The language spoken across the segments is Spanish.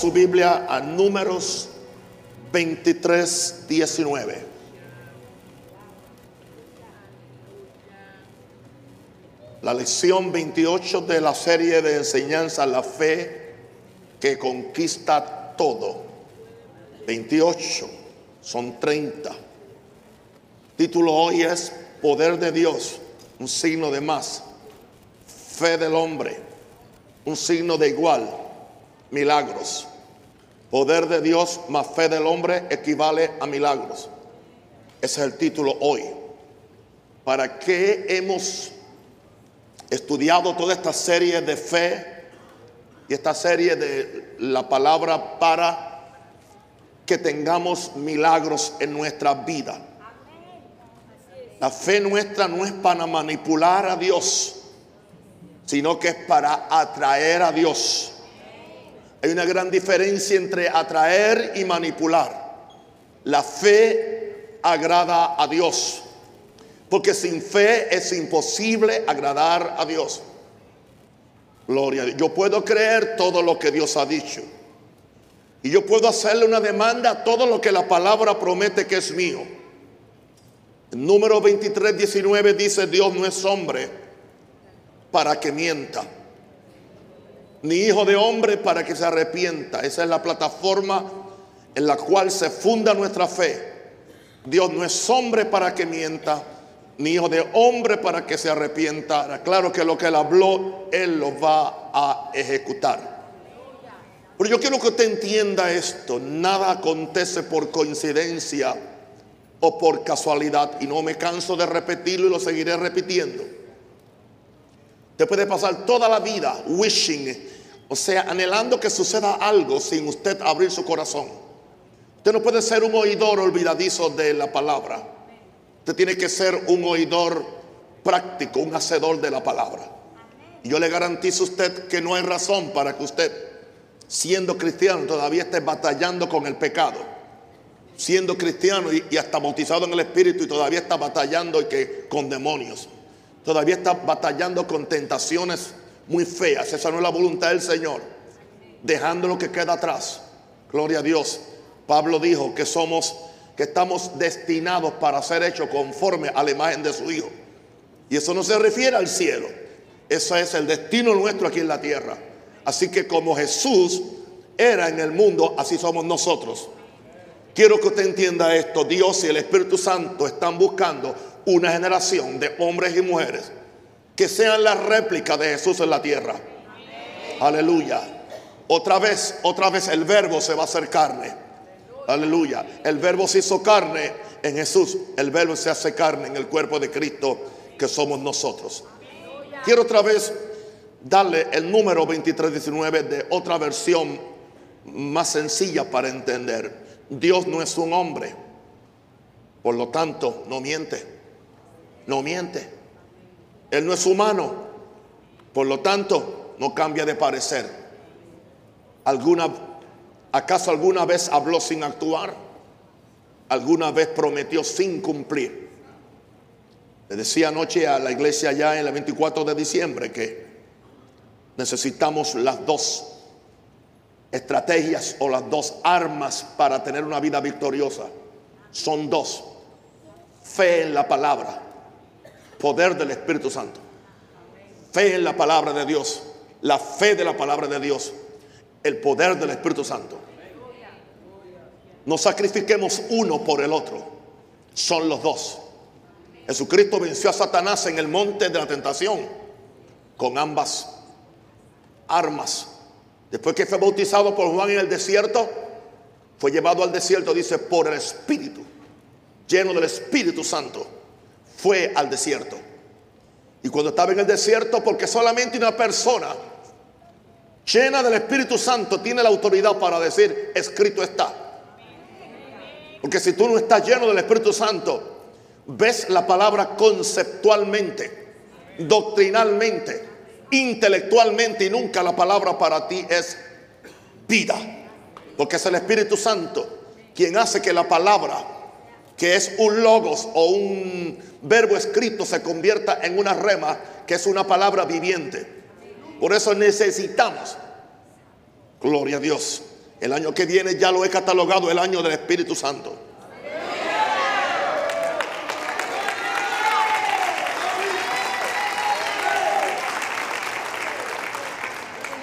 Su Biblia a números 23, 19. La lección 28 de la serie de enseñanza La fe que conquista todo. 28, son 30. Título hoy es Poder de Dios, un signo de más. Fe del hombre, un signo de igual. Milagros. Poder de Dios más fe del hombre equivale a milagros. Ese es el título hoy. ¿Para qué hemos estudiado toda esta serie de fe y esta serie de la palabra para que tengamos milagros en nuestra vida. La fe nuestra no es para manipular a Dios, sino que es para atraer a Dios. Hay una gran diferencia entre atraer y manipular. La fe agrada a Dios. Porque sin fe es imposible agradar a Dios. Gloria a Dios. Yo puedo creer todo lo que Dios ha dicho. Y yo puedo hacerle una demanda a todo lo que la palabra promete que es mío. Número 23, 19 dice, Dios no es hombre para que mienta. Ni hijo de hombre para que se arrepienta. Esa es la plataforma en la cual se funda nuestra fe. Dios no es hombre para que mienta ni hijo de hombre para que se arrepienta. Claro que lo que él habló, él lo va a ejecutar. Pero yo quiero que usted entienda esto. Nada acontece por coincidencia o por casualidad. Y no me canso de repetirlo y lo seguiré repitiendo. Usted puede pasar toda la vida wishing, o sea, anhelando que suceda algo sin usted abrir su corazón. Usted no puede ser un oidor olvidadizo de la palabra. Usted tiene que ser un oidor práctico, un hacedor de la palabra. Y yo le garantizo a usted que no hay razón para que usted, siendo cristiano, todavía esté batallando con el pecado. Siendo cristiano y, hasta bautizado en el Espíritu y todavía está batallando y que, con demonios. Todavía está batallando con tentaciones muy feas. Esa no es la voluntad del Señor. Dejando lo que queda atrás. Gloria a Dios. Pablo dijo que somos que estamos destinados para ser hechos conforme a la imagen de su Hijo. Y eso no se refiere al cielo. Eso es el destino nuestro aquí en la tierra. Así que como Jesús era en el mundo, así somos nosotros. Quiero que usted entienda esto. Dios y el Espíritu Santo están buscando una generación de hombres y mujeres que sean la réplica de Jesús en la tierra. Aleluya. Otra vez, otra vez el verbo se va a hacer carne. Aleluya. El verbo se hizo carne en Jesús. El verbo se hace carne en el cuerpo de Cristo que somos nosotros. Quiero otra vez darle el número 2319 de otra versión más sencilla para entender. Dios no es un hombre. Por lo tanto, no miente. No miente. Él no es humano. Por lo tanto, no cambia de parecer. Alguna ¿Acaso alguna vez habló sin actuar? ¿Alguna vez prometió sin cumplir? Le decía anoche a la iglesia ya en el 24 de diciembre que necesitamos las dos estrategias o las dos armas para tener una vida victoriosa. Son dos. Fe en la palabra, poder del Espíritu Santo. Fe en la palabra de Dios, la fe de la palabra de Dios, el poder del Espíritu Santo. No sacrifiquemos uno por el otro. Son los dos. Jesucristo venció a Satanás en el monte de la tentación con ambas armas. Después que fue bautizado por Juan en el desierto, fue llevado al desierto, dice, por el Espíritu, lleno del Espíritu Santo, fue al desierto. Y cuando estaba en el desierto, porque solamente una persona llena del Espíritu Santo tiene la autoridad para decir, escrito está. Porque si tú no estás lleno del Espíritu Santo, ves la palabra conceptualmente, doctrinalmente, intelectualmente y nunca la palabra para ti es vida. Porque es el Espíritu Santo quien hace que la palabra, que es un logos o un verbo escrito, se convierta en una rema, que es una palabra viviente. Por eso necesitamos Gloria a Dios. El año que viene ya lo he catalogado el año del Espíritu Santo.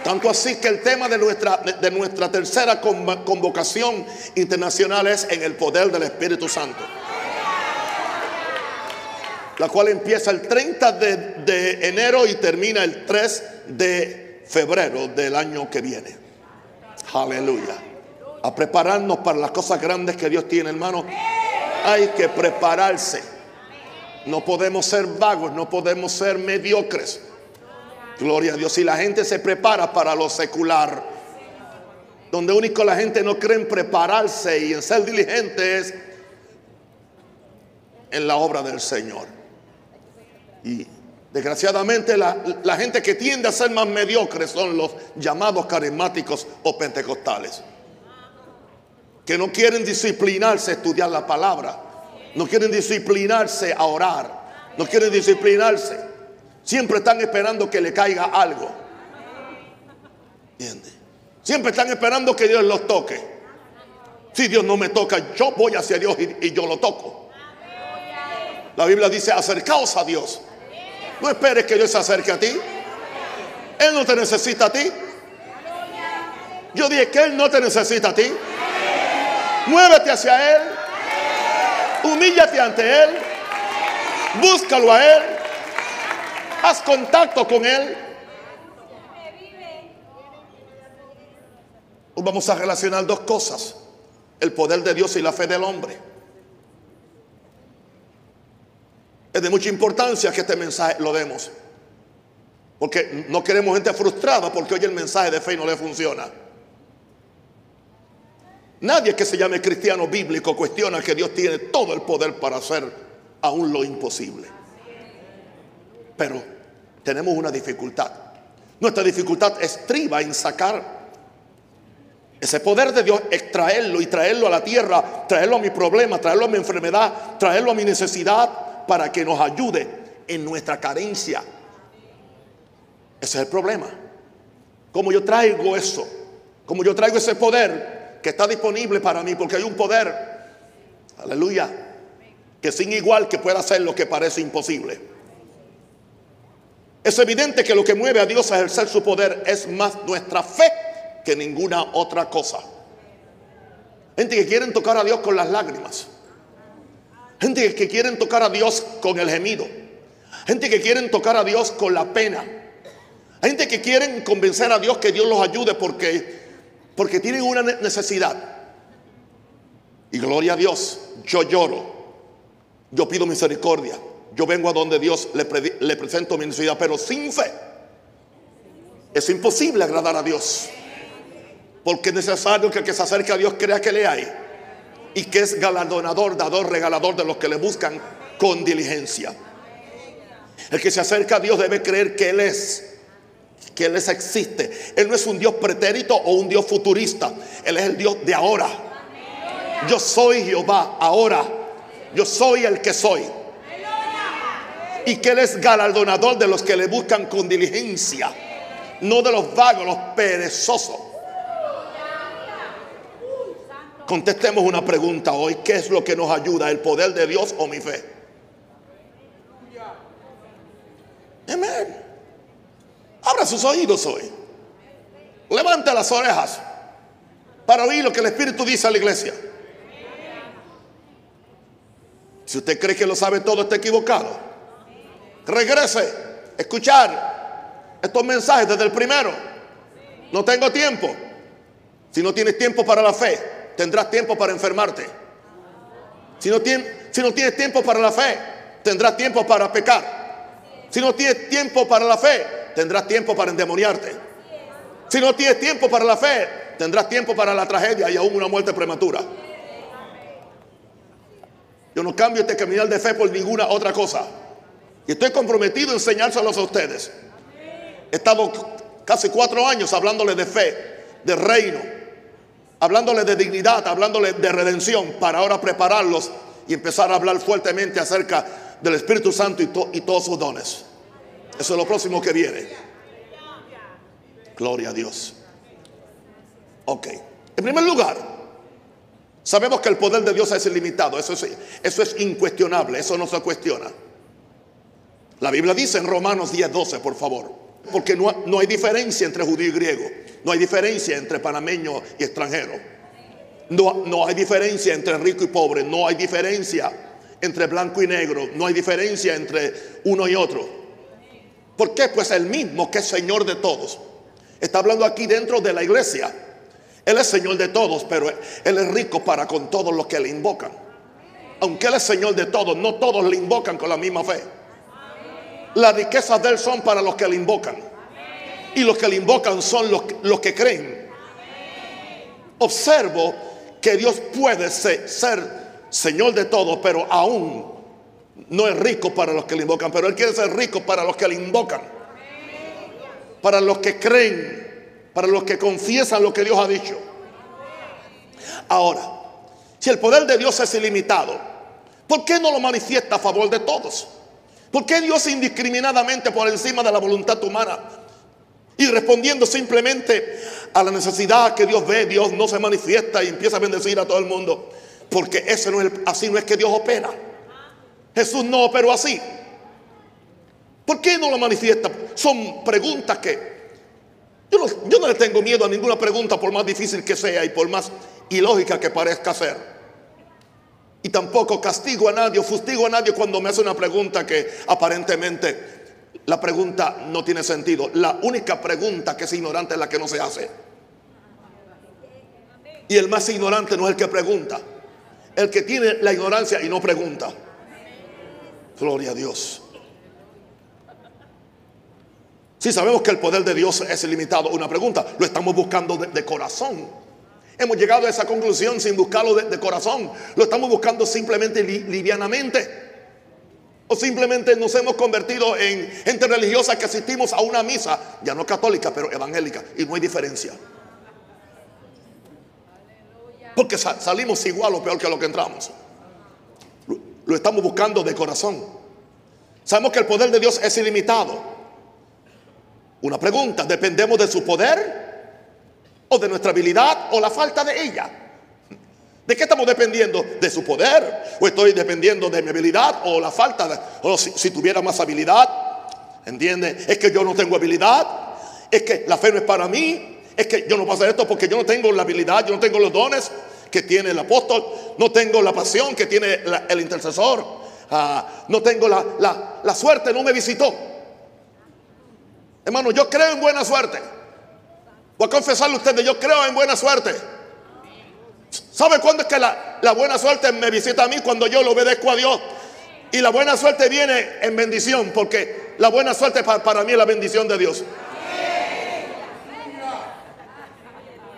Tanto así que el tema de nuestra, de nuestra tercera convocación internacional es en el poder del Espíritu Santo. La cual empieza el 30 de, enero y termina el 3 de febrero del año que viene. Aleluya. A prepararnos para las cosas grandes que Dios tiene, hermano. Hay que prepararse. No podemos ser vagos, no podemos ser mediocres. Gloria a Dios. Si la gente se prepara para lo secular, donde único la gente no cree en prepararse y en ser diligente es en la obra del Señor. Y desgraciadamente la, la gente que tiende a ser más mediocre son los llamados carismáticos o pentecostales. Que no quieren disciplinarse a estudiar la palabra. No quieren disciplinarse a orar. No quieren disciplinarse Siempre están esperando que le caiga algo. ¿Entiendes? Siempre están esperando que Dios los toque. Si Dios no me toca, yo voy hacia Dios y, yo lo toco. La Biblia dice, acercaos a Dios. No esperes que Dios se acerque a ti. Él no te necesita a ti. Yo dije que Él no te necesita a ti. Muévete hacia Él. Humíllate ante Él. Búscalo a Él. Haz contacto con Él. Vamos a relacionar dos cosas. El poder de Dios y la fe del hombre. Es de mucha importancia que este mensaje lo demos. Porque no queremos gente frustrada porque hoy el mensaje de fe no le funciona. Nadie que se llame cristiano bíblico cuestiona que Dios tiene todo el poder para hacer aún lo imposible. Pero tenemos una dificultad. Nuestra dificultad estriba en sacar ese poder de Dios, extraerlo y traerlo a la tierra, traerlo a mi problema, traerlo a mi enfermedad, traerlo a mi necesidad para que nos ayude en nuestra carencia. Ese es el problema. Como yo traigo eso, como yo traigo ese poder que está disponible para mí, porque hay un poder, aleluya, que sin igual que pueda hacer lo que parece imposible. Es evidente que lo que mueve a Dios a ejercer su poder es más nuestra fe que ninguna otra cosa. Gente que quieren tocar a Dios con las lágrimas. Gente que quieren tocar a Dios con el gemido. Gente que quieren tocar a Dios con la pena. Gente que quieren convencer a Dios que Dios los ayude porque, porque tienen una necesidad. Y gloria a Dios, yo lloro. Yo pido misericordia. Yo vengo a donde Dios le, presento mi necesidad, pero sin fe es imposible agradar a Dios. Porque es necesario que el que se acerque a Dios crea que le hay. Y que es galardonador, dador, regalador de los que le buscan con diligencia. El que se acerca a Dios debe creer que Él es. Que Él es, existe. Él no es un Dios pretérito o un Dios futurista. Él es el Dios de ahora. Yo soy Jehová ahora. Yo soy el que soy y que Él es galardonador de los que le buscan con diligencia, no de los vagos, los perezosos. Contestemos una pregunta hoy, ¿qué es lo que nos ayuda, el poder de Dios o mi fe? Amén. Abra sus oídos hoy. Levante las orejas para oír lo que el Espíritu dice a la iglesia. Si usted cree que lo sabe todo, está equivocado regrese, escuchar estos mensajes desde el primero. No tengo tiempo. Si no tienes tiempo para la fe, tendrás tiempo para enfermarte. Si no, tienes, tiempo para la fe, tendrás tiempo para pecar. Si no tienes tiempo para la fe, tendrás tiempo para endemoniarte. Si no tienes tiempo para la fe, tendrás tiempo para la tragedia y aún una muerte prematura. Yo no cambio este caminar de fe por ninguna otra cosa. Y estoy comprometido a enseñárselos a ustedes. He estado casi cuatro años hablándoles de fe, de reino, hablándoles de dignidad, hablándoles de redención, para ahora prepararlos y empezar a hablar fuertemente acerca del Espíritu Santo y, todos sus dones. Eso es lo próximo que viene. Gloria a Dios. Ok. En primer lugar, sabemos que el poder de Dios es ilimitado. Eso es, eso es incuestionable. Eso no se cuestiona. La Biblia dice en Romanos 10:12, por favor. Porque no, no hay diferencia entre judío y griego. No hay diferencia entre panameño y extranjero. No, no hay diferencia entre rico y pobre. No hay diferencia entre blanco y negro. No hay diferencia entre uno y otro. ¿Por qué? Pues el mismo que es Señor de todos. Está hablando aquí dentro de la iglesia. Él es Señor de todos, pero Él es rico para con todos los que le invocan. Aunque Él es Señor de todos, no todos le invocan con la misma fe. Las riquezas de Él son para los que le invocan. Y los que le invocan son los, los que creen. Observo que Dios puede ser, ser Señor de todos, pero aún no es rico para los que le invocan. Pero Él quiere ser rico para los que le invocan. Para los que creen. Para los que confiesan lo que Dios ha dicho. Ahora, si el poder de Dios es ilimitado, ¿por qué no lo manifiesta a favor de todos? ¿Por qué Dios indiscriminadamente por encima de la voluntad humana? Y respondiendo simplemente a la necesidad que Dios ve, Dios no se manifiesta y empieza a bendecir a todo el mundo. Porque ese no es así no es que Dios opera. Jesús no operó así. ¿Por qué no lo manifiesta? Son preguntas que yo no, yo no le tengo miedo a ninguna pregunta por más difícil que sea y por más ilógica que parezca ser. Y tampoco castigo a nadie fustigo a nadie cuando me hace una pregunta que aparentemente la pregunta no tiene sentido. La única pregunta que es ignorante es la que no se hace. Y el más ignorante no es el que pregunta. El que tiene la ignorancia y no pregunta. Gloria a Dios. Si sabemos que el poder de Dios es ilimitado, una pregunta, lo estamos buscando de corazón. Hemos llegado a esa conclusión sin buscarlo de, corazón. Lo estamos buscando simplemente li, livianamente. O simplemente nos hemos convertido en gente religiosa que asistimos a una misa, ya no católica, pero evangélica. Y no hay diferencia. Porque sa salimos igual o peor que lo que entramos. Lo, lo estamos buscando de corazón. Sabemos que el poder de Dios es ilimitado. Una pregunta, ¿dependemos de su poder? De nuestra habilidad o la falta de ella. ¿De qué estamos dependiendo? ¿De su poder? ¿O estoy dependiendo de mi habilidad o la falta. O si, tuviera más habilidad, ¿entiende? Es que yo no tengo habilidad, es que la fe no es para mí, es que yo no puedo hacer esto porque yo no tengo la habilidad, yo no tengo los dones que tiene el apóstol, no tengo la pasión que tiene el intercesor, uh, no tengo la, la, la suerte, no me visitó. Hermano, yo creo en buena suerte. Voy a confesarle a ustedes, yo creo en buena suerte. ¿Sabe cuándo es que la, la, buena suerte me visita a mí? Cuando yo lo obedezco a Dios. Y la buena suerte viene en bendición, porque la buena suerte para, para mí es la bendición de Dios.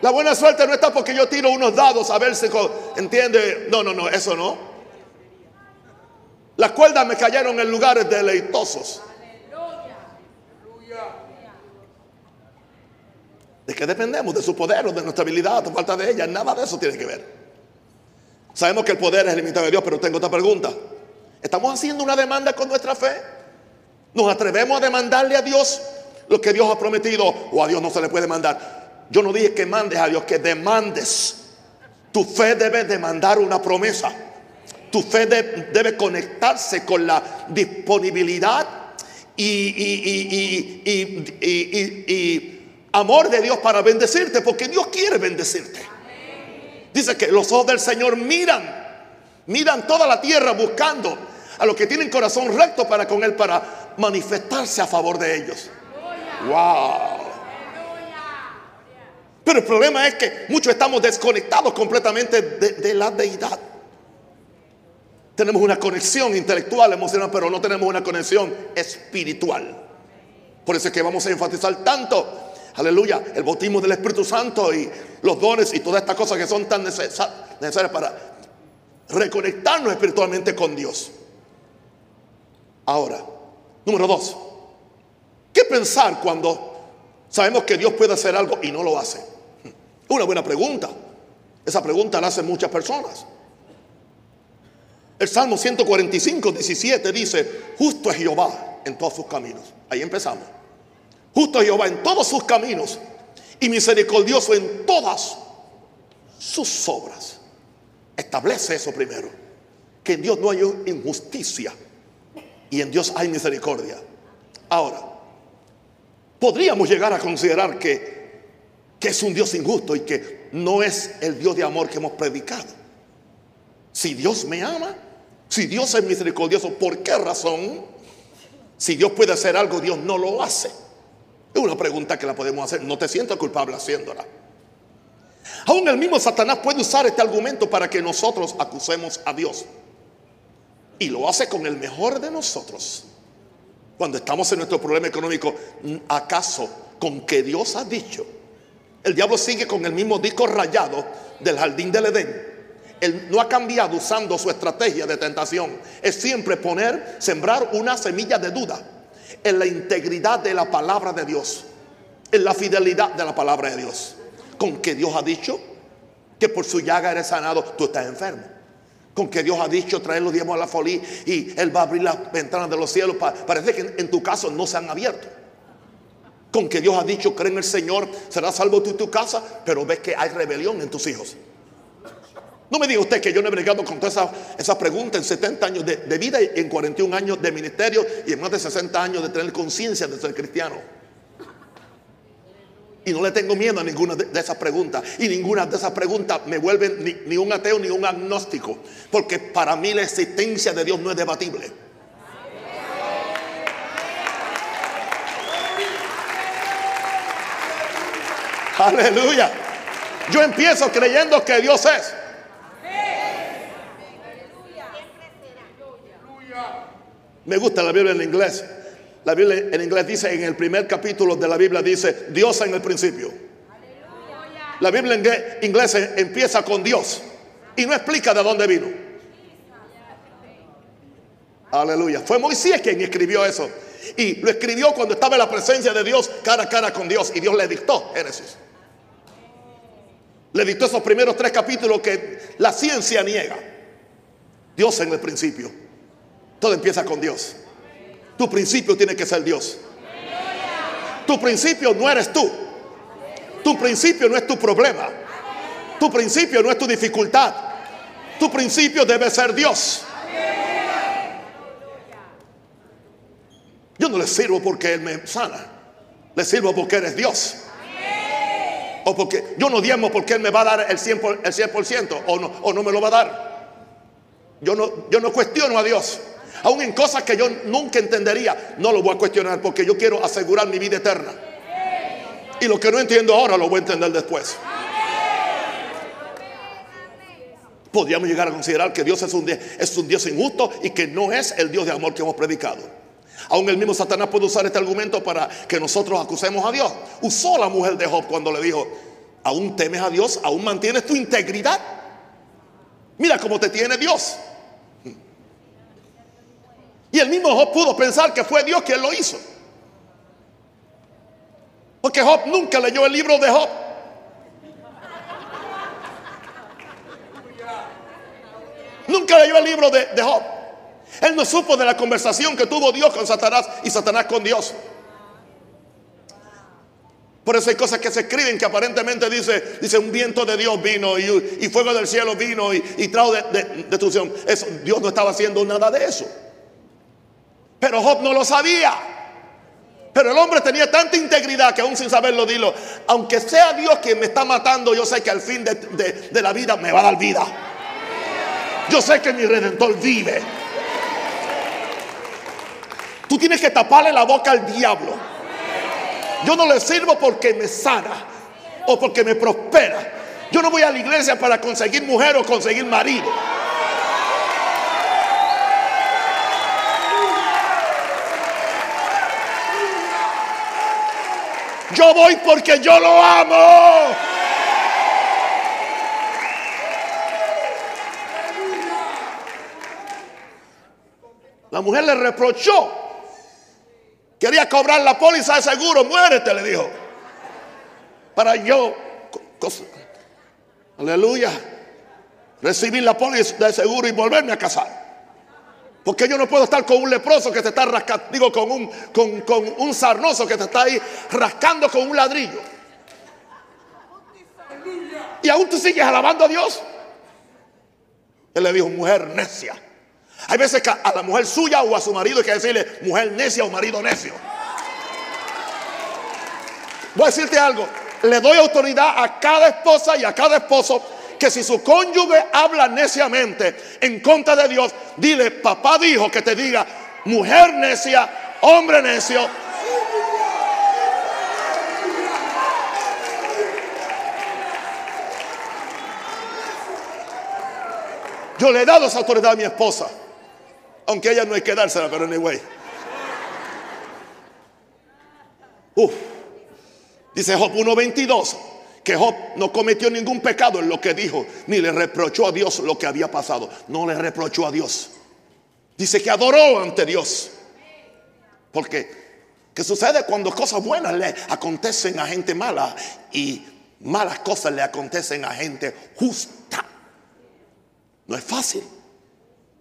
La buena suerte no está porque yo tiro unos dados a ver si entiende. No, no, no, eso no. Las cuerdas me cayeron en lugares deleitosos. ¿De qué dependemos? ¿De su poder o de nuestra habilidad o falta de ella? Nada de eso tiene que ver. Sabemos que el poder es limitado de Dios, pero tengo otra pregunta. ¿Estamos haciendo una demanda con nuestra fe? ¿Nos atrevemos a demandarle a Dios lo que Dios ha prometido o a Dios no se le puede mandar? Yo no dije que mandes a Dios, que demandes. Tu fe debe demandar una promesa. Tu fe de, debe conectarse con la disponibilidad y, y, y, y amor de Dios para bendecirte, porque Dios quiere bendecirte. Dice que los ojos del Señor miran, miran toda la tierra buscando a los que tienen corazón recto para con Él, para manifestarse a favor de ellos. Wow. Pero el problema es que muchos estamos desconectados completamente de, de la deidad. Tenemos una conexión intelectual, emocional, pero no tenemos una conexión espiritual. Por eso es que vamos a enfatizar tanto aleluya, el bautismo del Espíritu Santo y los dones y todas estas cosas que son tan necesarias para reconectarnos espiritualmente con Dios. Ahora, número dos, ¿qué pensar cuando sabemos que Dios puede hacer algo y no lo hace? Una buena pregunta. Esa pregunta la hacen muchas personas. El Salmo 145, 17 dice, justo es Jehová en todos sus caminos. Ahí empezamos. Justo Jehová en todos sus caminos y misericordioso en todas sus obras. Establece eso primero, que en Dios no hay injusticia y en Dios hay misericordia. Ahora, podríamos llegar a considerar que, que es un Dios injusto y que no es el Dios de amor que hemos predicado. Si Dios me ama, si Dios es misericordioso, ¿por qué razón? Si Dios puede hacer algo, Dios no lo hace. Es una pregunta que la podemos hacer. No te siento culpable haciéndola. Aún el mismo Satanás puede usar este argumento para que nosotros acusemos a Dios. Y lo hace con el mejor de nosotros. Cuando estamos en nuestro problema económico, ¿acaso con que Dios ha dicho? El diablo sigue con el mismo disco rayado del jardín del Edén él no ha cambiado usando su estrategia de tentación. Es siempre poner, sembrar una semilla de duda en la integridad de la palabra de Dios, en la fidelidad de la palabra de Dios. Con que Dios ha dicho que por su llaga eres sanado, tú estás enfermo. Con que Dios ha dicho traer los diezmos a la folía y Él va a abrir las ventanas de los cielos. Parece que en tu caso no se han abierto. Con que Dios ha dicho, cree en el Señor, serás salvo tú y tu casa, pero ves que hay rebelión en tus hijos. No me diga usted que yo no he bregado con todas esas preguntas en 70 años de, vida y en 41 años de ministerio y en más de 60 años de tener conciencia de ser cristiano. Y no le tengo miedo a ninguna de, esas preguntas. Y ninguna de esas preguntas me vuelven ni un ateo ni un agnóstico. Porque para mí la existencia de Dios no es debatible. Aleluya. Yo empiezo creyendo que Dios es. Me gusta la Biblia en inglés. La Biblia en inglés dice, en el primer capítulo de la Biblia dice, Dios en el principio. La Biblia en inglés empieza con Dios y no explica de dónde vino. Aleluya. Fue Moisés quien escribió eso. Y lo escribió cuando estaba en la presencia de Dios, cara a cara con Dios. Y Dios le dictó Génesis. Le dictó esos primeros tres capítulos que la ciencia niega. Dios en el principio. Todo empieza con Dios. Tu principio tiene que ser Dios. Tu principio no eres tú. Tu principio no es tu problema. Tu principio no es tu dificultad. Tu principio debe ser Dios. Yo no le sirvo porque Él me sana. Le sirvo porque eres Dios. O porque yo no diezmo porque Él me va a dar el 100%, el 100 o, no, o no me lo va a dar. Yo no, yo no cuestiono a Dios aún en cosas que yo nunca entendería, no lo voy a cuestionar porque yo quiero asegurar mi vida eterna. Y lo que no entiendo ahora lo voy a entender después. Podríamos llegar a considerar que Dios es un, es un Dios injusto y que no es el Dios de amor que hemos predicado. Aún el mismo Satanás puede usar este argumento para que nosotros acusemos a Dios. Usó la mujer de Job cuando le dijo, aún temes a Dios, aún mantienes tu integridad. Mira cómo te tiene Dios. Y el mismo Job pudo pensar que fue Dios quien lo hizo. Porque Job nunca leyó el libro de Job. Nunca leyó el libro de, de, Job. Él no supo de la conversación que tuvo Dios con Satanás y Satanás con Dios. Por eso hay cosas que se escriben que aparentemente dice, dice un viento de Dios vino y, fuego del cielo vino y, y trajo de, destrucción. Eso, Dios no estaba haciendo nada de eso. Pero Job no lo sabía. Pero el hombre tenía tanta integridad que aún sin saberlo, dilo, aunque sea Dios quien me está matando, yo sé que al fin de, la vida me va a dar vida. Yo sé que mi redentor vive. Tú tienes que taparle la boca al diablo. Yo no le sirvo porque me sana o porque me prospera. Yo no voy a la iglesia para conseguir mujer o conseguir marido. Yo voy porque yo lo amo. La mujer le reprochó. Quería cobrar la póliza de seguro. Muérete, le dijo. Para yo, aleluya, recibir la póliza de seguro y volverme a casar. Porque yo no puedo estar con un leproso que te está rascando, digo, con un, con, un sarnoso que te está ahí rascando con un ladrillo. y aún tú sigues alabando a Dios. Él le dijo, mujer necia. Hay veces que a la mujer suya o a su marido hay que decirle, mujer necia o marido necio. Voy a decirte algo. Le doy autoridad a cada esposa y a cada esposo que si su cónyuge habla neciamente en contra de Dios, dile, papá dijo que te diga, mujer necia, hombre necio. Yo le he dado esa autoridad a mi esposa, aunque ella no hay que dársela, pero anyway. Uf. Dice Job 1.22 que Job no cometió ningún pecado en lo que dijo, ni le reprochó a Dios lo que había pasado. No le reprochó a Dios. Dice que adoró ante Dios. Porque, ¿qué sucede cuando cosas buenas le acontecen a gente mala y malas cosas le acontecen a gente justa? No es fácil.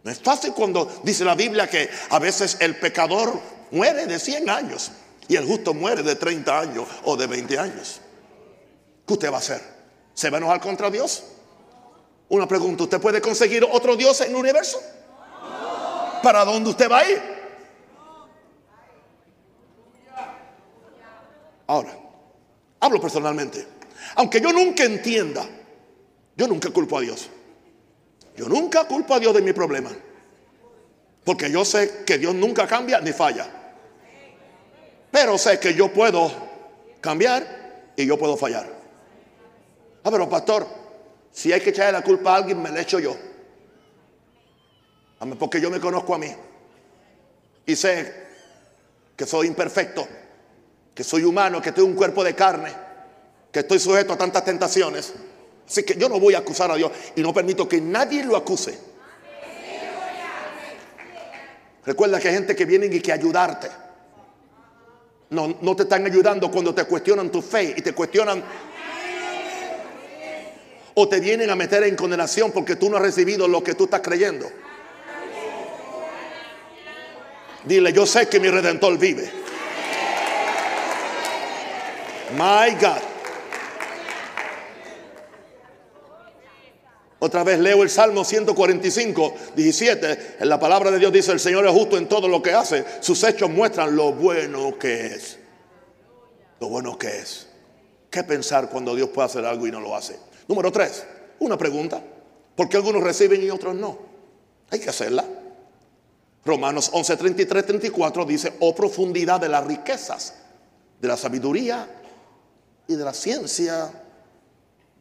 No es fácil cuando dice la Biblia que a veces el pecador muere de 100 años y el justo muere de 30 años o de 20 años. ¿Qué usted va a hacer? ¿Se va a enojar contra Dios? Una pregunta, ¿usted puede conseguir otro Dios en el universo? ¿Para dónde usted va a ir? Ahora, hablo personalmente. Aunque yo nunca entienda, yo nunca culpo a Dios. Yo nunca culpo a Dios de mi problema. Porque yo sé que Dios nunca cambia ni falla. Pero sé que yo puedo cambiar y yo puedo fallar. Ah, pero pastor, si hay que echarle la culpa a alguien, me la echo yo. Porque yo me conozco a mí. Y sé que soy imperfecto, que soy humano, que tengo un cuerpo de carne, que estoy sujeto a tantas tentaciones. Así que yo no voy a acusar a Dios y no permito que nadie lo acuse. Recuerda que hay gente que viene y que ayudarte. No, no te están ayudando cuando te cuestionan tu fe y te cuestionan o te vienen a meter en condenación porque tú no has recibido lo que tú estás creyendo. Dile, yo sé que mi redentor vive. My God. Otra vez leo el Salmo 145, 17. En la palabra de Dios dice, el Señor es justo en todo lo que hace. Sus hechos muestran lo bueno que es. Lo bueno que es. ¿Qué pensar cuando Dios puede hacer algo y no lo hace? Número tres, una pregunta. ¿Por qué algunos reciben y otros no? Hay que hacerla. Romanos 11, 33, 34 dice, oh profundidad de las riquezas, de la sabiduría y de la ciencia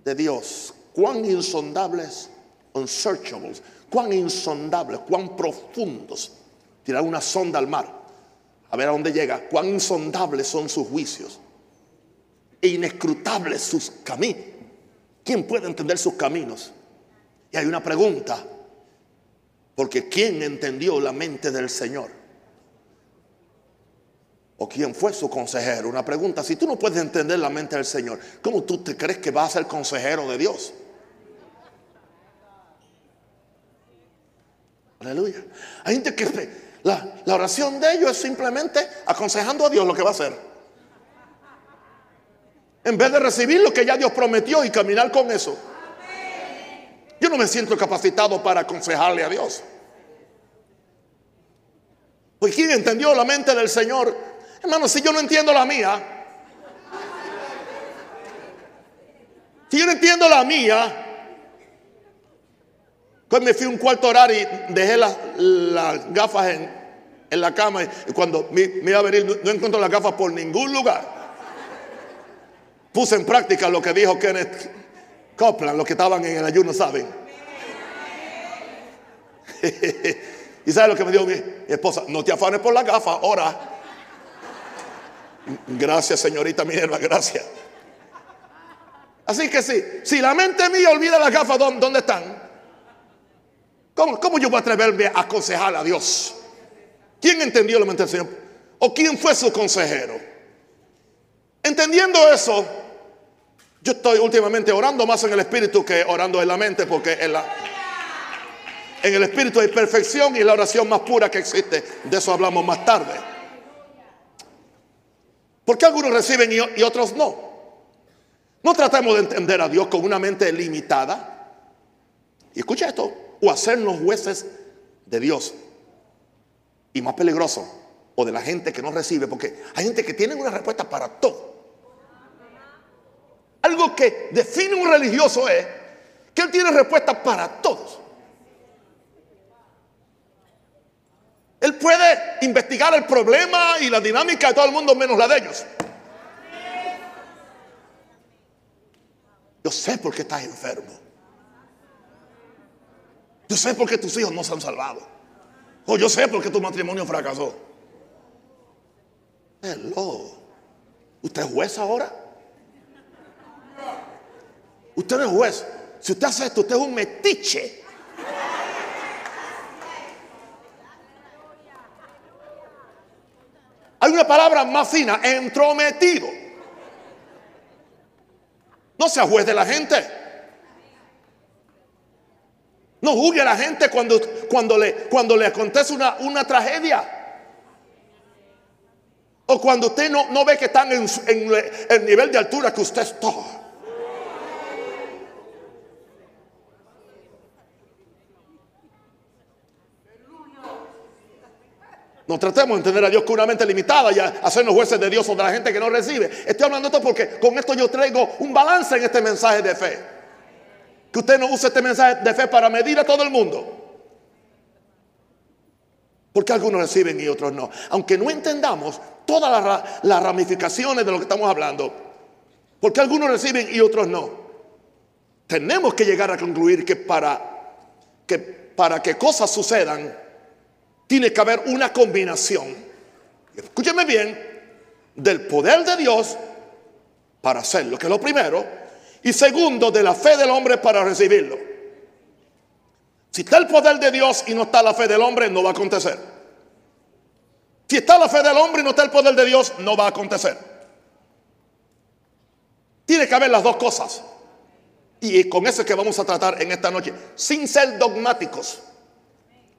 de Dios. Cuán insondables, unsearchables, cuán insondables, cuán profundos. Tirar una sonda al mar, a ver a dónde llega. Cuán insondables son sus juicios e inescrutables sus caminos. ¿Quién puede entender sus caminos? Y hay una pregunta, porque ¿quién entendió la mente del Señor? ¿O quién fue su consejero? Una pregunta, si tú no puedes entender la mente del Señor, ¿cómo tú te crees que vas a ser consejero de Dios? Aleluya. Hay gente que la, la oración de ellos es simplemente aconsejando a Dios lo que va a hacer. En vez de recibir lo que ya Dios prometió y caminar con eso. Yo no me siento capacitado para aconsejarle a Dios. Pues ¿quién entendió la mente del Señor? Hermano, si yo no entiendo la mía, si yo no entiendo la mía, pues me fui un cuarto orar y dejé las, gafas en, la cama y cuando me, iba a venir no encuentro las gafas por ningún lugar puse en práctica lo que dijo Kenneth Copeland, los que estaban en el ayuno saben. y sabe lo que me dijo mi, esposa, no te afanes por la gafa, ora. Gracias, señorita Minerva, gracias. Así que sí, si la mente mía olvida las gafas, ¿dónde, están? ¿Cómo, ¿Cómo, yo voy a atreverme a aconsejar a Dios? ¿Quién entendió la mente del Señor? ¿O quién fue su consejero? Entendiendo eso, yo estoy últimamente orando más en el espíritu que orando en la mente porque en, la, en el espíritu hay perfección y la oración más pura que existe. De eso hablamos más tarde. ¿Por qué algunos reciben y, otros no? No tratemos de entender a Dios con una mente limitada. Y escucha esto, o hacernos jueces de Dios. Y más peligroso, o de la gente que no recibe, porque hay gente que tiene una respuesta para todo. Algo que define un religioso es que él tiene respuesta para todos. Él puede investigar el problema y la dinámica de todo el mundo menos la de ellos. Yo sé por qué estás enfermo. Yo sé por qué tus hijos no se han salvado. O yo sé por qué tu matrimonio fracasó. Hello. ¿Usted es juez ahora? Usted no es juez. Si usted hace esto, usted es un metiche. Hay una palabra más fina, entrometido. No sea juez de la gente. No juzgue a la gente cuando, cuando, le, cuando le acontece una, una tragedia. O cuando usted no, no ve que están en, en, el nivel de altura que usted está. No tratemos de entender a Dios con limitada y hacernos jueces de Dios o de la gente que no recibe. Estoy hablando de esto porque con esto yo traigo un balance en este mensaje de fe. Que usted no use este mensaje de fe para medir a todo el mundo. Porque algunos reciben y otros no. Aunque no entendamos todas las, ramificaciones de lo que estamos hablando. Porque algunos reciben y otros no. Tenemos que llegar a concluir que, para que cosas sucedan, tiene que haber una combinación, escúcheme bien, del poder de Dios para hacerlo, que es lo primero, y segundo, de la fe del hombre para recibirlo. Si está el poder de Dios y no está la fe del hombre, no va a acontecer. Si está la fe del hombre y no está el poder de Dios, no va a acontecer. Tiene que haber las dos cosas. Y con eso es que vamos a tratar en esta noche, sin ser dogmáticos.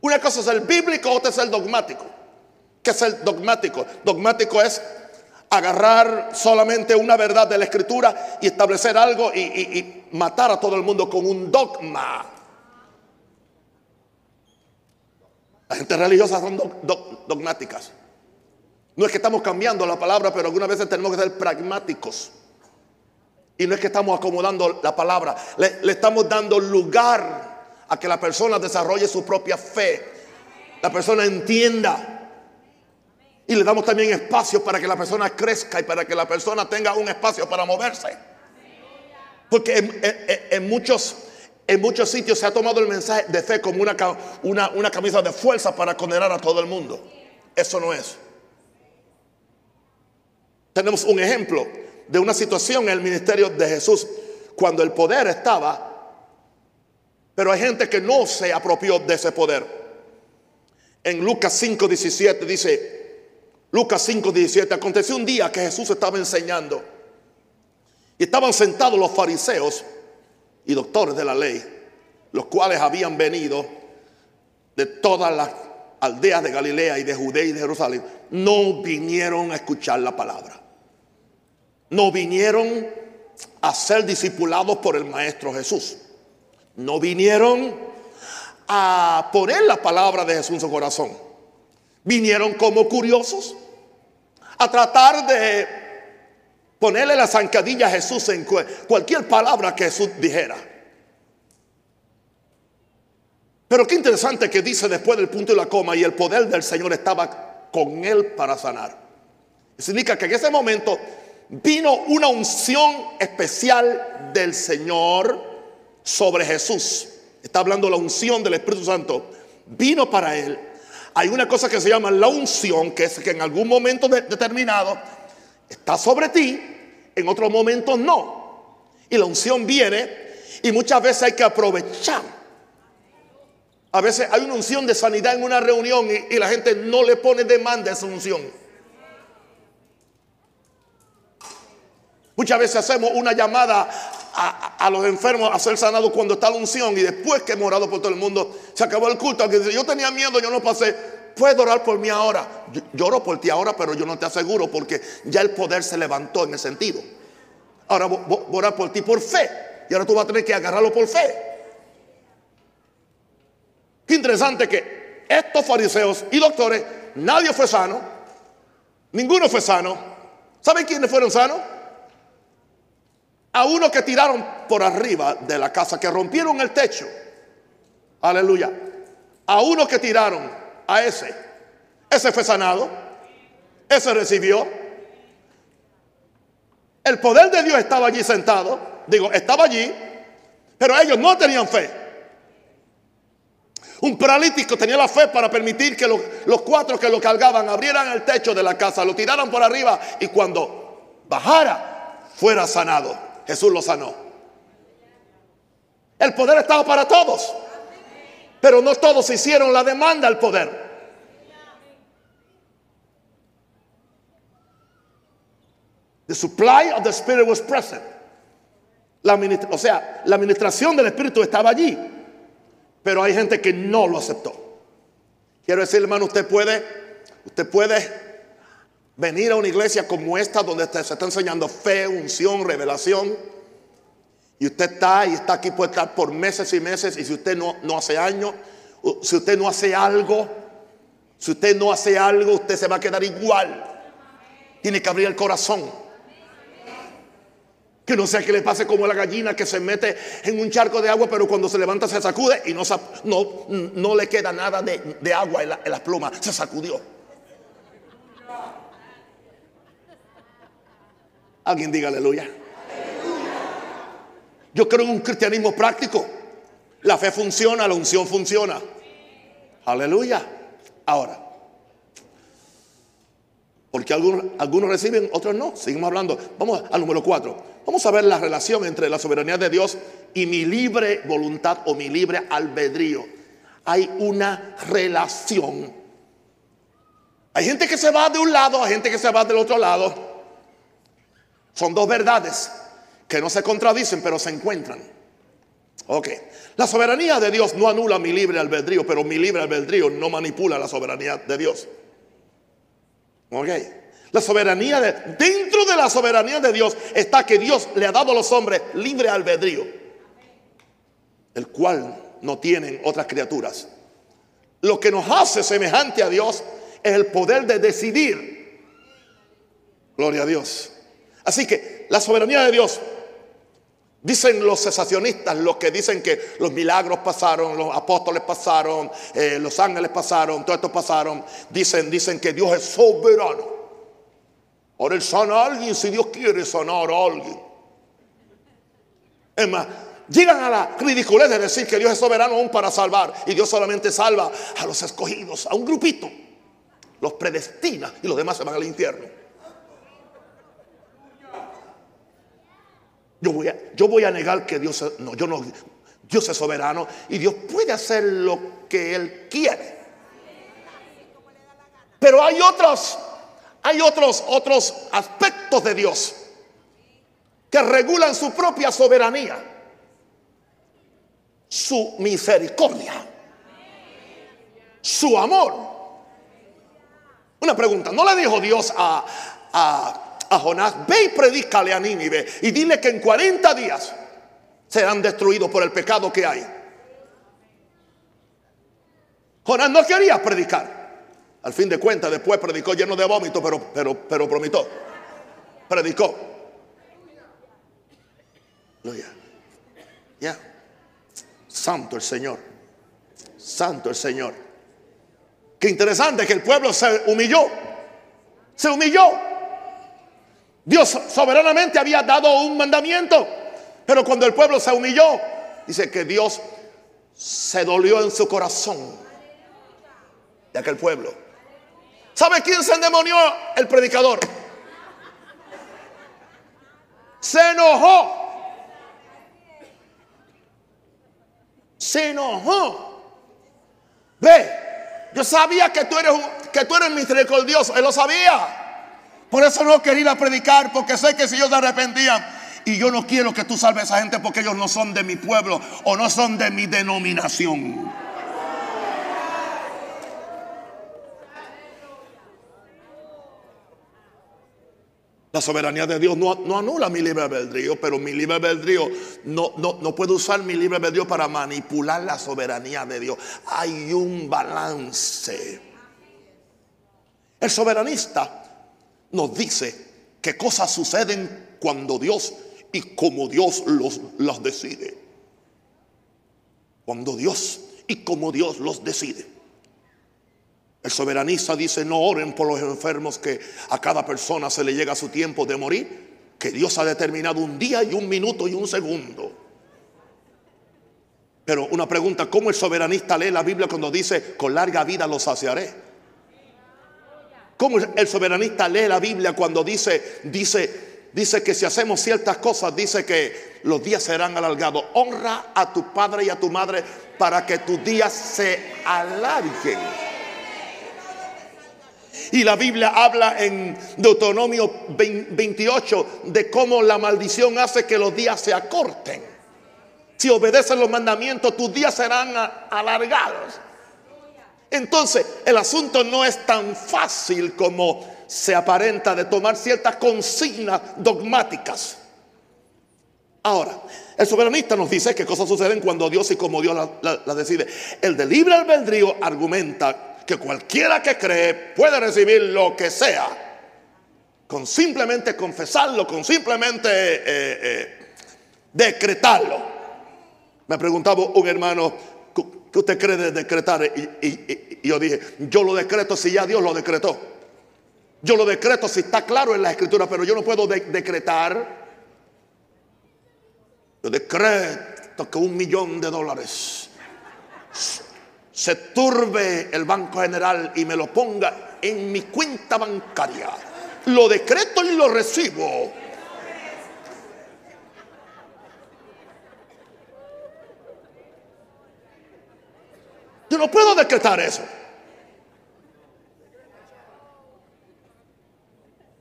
Una cosa es el bíblico, otra es el dogmático. ¿Qué es el dogmático? Dogmático es agarrar solamente una verdad de la escritura y establecer algo y, matar a todo el mundo con un dogma. La gente religiosa son dogmáticas. No es que estamos cambiando la palabra, pero algunas veces tenemos que ser pragmáticos. Y no es que estamos acomodando la palabra, le estamos dando lugar a que la persona desarrolle su propia fe. La persona entienda. Y le damos también espacio para que la persona crezca y para que la persona tenga un espacio para moverse. Porque en, muchos, en muchos sitios se ha tomado el mensaje de fe como una, una, una camisa de fuerza para condenar a todo el mundo. Eso no es. Tenemos un ejemplo de una situación en el ministerio de Jesús cuando el poder estaba pero hay gente que no se apropió de ese poder. En Lucas 5:17 dice, Lucas 5:17, aconteció un día que Jesús estaba enseñando y estaban sentados los fariseos y doctores de la ley, los cuales habían venido de todas las aldeas de Galilea y de Judea y de Jerusalén. No vinieron a escuchar la palabra. No vinieron a ser discipulados por el Maestro Jesús. No vinieron a poner la palabra de Jesús en su corazón. Vinieron como curiosos a tratar de ponerle la zancadilla a Jesús en cualquier palabra que Jesús dijera. Pero qué interesante que dice después del punto y la coma y el poder del Señor estaba con él para sanar. Significa que en ese momento vino una unción especial del Señor sobre Jesús. Está hablando la unción del Espíritu Santo. Vino para él. Hay una cosa que se llama la unción, que es que en algún momento determinado está sobre ti, en otro momento no. Y la unción viene y muchas veces hay que aprovechar. A veces hay una unción de sanidad en una reunión y, y la gente no le pone demanda a esa unción. Muchas veces hacemos una llamada a, los enfermos a ser sanados cuando está la unción y después que hemos orado por todo el mundo, se acabó el culto. Que yo tenía miedo, yo no pasé. Puedes orar por mí ahora. Yo, oro por ti ahora, pero yo no te aseguro porque ya el poder se levantó en ese sentido. Ahora voy a orar por ti por fe. Y ahora tú vas a tener que agarrarlo por fe. Qué interesante que estos fariseos y doctores, nadie fue sano. Ninguno fue sano. ¿Saben quiénes fueron sanos? A uno que tiraron por arriba de la casa, que rompieron el techo. Aleluya. A uno que tiraron, a ese. Ese fue sanado. Ese recibió. El poder de Dios estaba allí sentado. Digo, estaba allí. Pero ellos no tenían fe. Un paralítico tenía la fe para permitir que los, cuatro que lo cargaban abrieran el techo de la casa, lo tiraran por arriba y cuando bajara fuera sanado. Jesús lo sanó. El poder estaba para todos. Pero no todos hicieron la demanda al poder. The supply of the Spirit was present. O sea, la administración del Espíritu estaba allí. Pero hay gente que no lo aceptó. Quiero decir, hermano, usted puede, usted puede venir a una iglesia como esta donde se está enseñando fe, unción, revelación. Y usted está y está aquí puede estar por meses y meses. Y si usted no, no hace años, si usted no hace algo, si usted no hace algo, usted se va a quedar igual. Tiene que abrir el corazón. Que no sea que le pase como la gallina que se mete en un charco de agua, pero cuando se levanta se sacude y no, no, no le queda nada de, agua en, en las plumas. Se sacudió. Alguien diga aleluya. Yo creo en un cristianismo práctico. La fe funciona, la unción funciona. Aleluya. Ahora, porque algunos, algunos reciben, otros no. Seguimos hablando. Vamos al número cuatro. Vamos a ver la relación entre la soberanía de Dios y mi libre voluntad o mi libre albedrío. Hay una relación. Hay gente que se va de un lado, hay gente que se va del otro lado. Son dos verdades que no se contradicen, pero se encuentran. Ok. La soberanía de Dios no anula mi libre albedrío, pero mi libre albedrío no manipula la soberanía de Dios. Ok. La soberanía de, dentro de la soberanía de Dios está que Dios le ha dado a los hombres libre albedrío, el cual no tienen otras criaturas. Lo que nos hace semejante a Dios es el poder de decidir. Gloria a Dios. Así que la soberanía de Dios Dicen los cesacionistas, los que dicen que los milagros pasaron, los apóstoles pasaron, eh, los ángeles pasaron, todo esto pasaron. Dicen, dicen que Dios es soberano. Ahora Él sana a alguien si Dios quiere sanar a alguien. Es más, llegan a la ridiculez de decir que Dios es soberano aún para salvar. Y Dios solamente salva a los escogidos, a un grupito. Los predestina y los demás se van al infierno. Yo voy, a, yo voy a negar que Dios, no, yo no, Dios es soberano y Dios puede hacer lo que Él quiere. Pero hay otros, hay otros, otros aspectos de Dios que regulan su propia soberanía, su misericordia, su amor. Una pregunta, ¿no le dijo Dios a, a a Jonás, ve y predícale a Nínive y dile que en 40 días serán destruidos por el pecado que hay. Jonás no quería predicar. Al fin de cuentas, después predicó lleno de vómito, pero, pero, pero prometió. Predicó. Ya. Santo el Señor. Santo el Señor. Qué interesante que el pueblo se humilló. Se humilló. Dios soberanamente había dado un mandamiento, pero cuando el pueblo se humilló, dice que Dios se dolió en su corazón de aquel pueblo. ¿Sabe quién se endemonió? El predicador. Se enojó. Se enojó. Ve, yo sabía que tú eres, que tú eres misericordioso. Él lo sabía. Por eso no quería a predicar, porque sé que si ellos se arrepentían, y yo no quiero que tú salves a esa gente porque ellos no son de mi pueblo o no son de mi denominación. La soberanía de Dios no, no, anula mi libre albedrío, pero mi libre albedrío no, no, no puedo usar mi libre albedrío para manipular la soberanía de Dios. Hay un balance. El soberanista nos dice que cosas suceden cuando Dios y como Dios los, las decide. Cuando Dios y como Dios los decide. El soberanista dice, no oren por los enfermos que a cada persona se le llega su tiempo de morir, que Dios ha determinado un día y un minuto y un segundo. Pero una pregunta, ¿cómo el soberanista lee la Biblia cuando dice, con larga vida los saciaré? ¿Cómo el soberanista lee la Biblia cuando dice, dice, dice que si hacemos ciertas cosas, dice que los días serán alargados? Honra a tu padre y a tu madre para que tus días se alarguen. Y la Biblia habla en Deuteronomio 28 de cómo la maldición hace que los días se acorten. Si obedeces los mandamientos, tus días serán alargados. Entonces, el asunto no es tan fácil como se aparenta de tomar ciertas consignas dogmáticas. Ahora, el soberanista nos dice que cosas suceden cuando Dios y como Dios las la decide. El de libre albedrío argumenta que cualquiera que cree puede recibir lo que sea, con simplemente confesarlo, con simplemente eh, eh, decretarlo. Me preguntaba un hermano, ¿qué usted cree de decretar? Y, yo dije, yo lo decreto si ya Dios lo decretó. Yo lo decreto si está claro en la escritura, pero yo no puedo decretar. Yo decreto que un millón de dólares se turbe el Banco General y me lo ponga en mi cuenta bancaria. Lo decreto y lo recibo. No puedo decretar eso.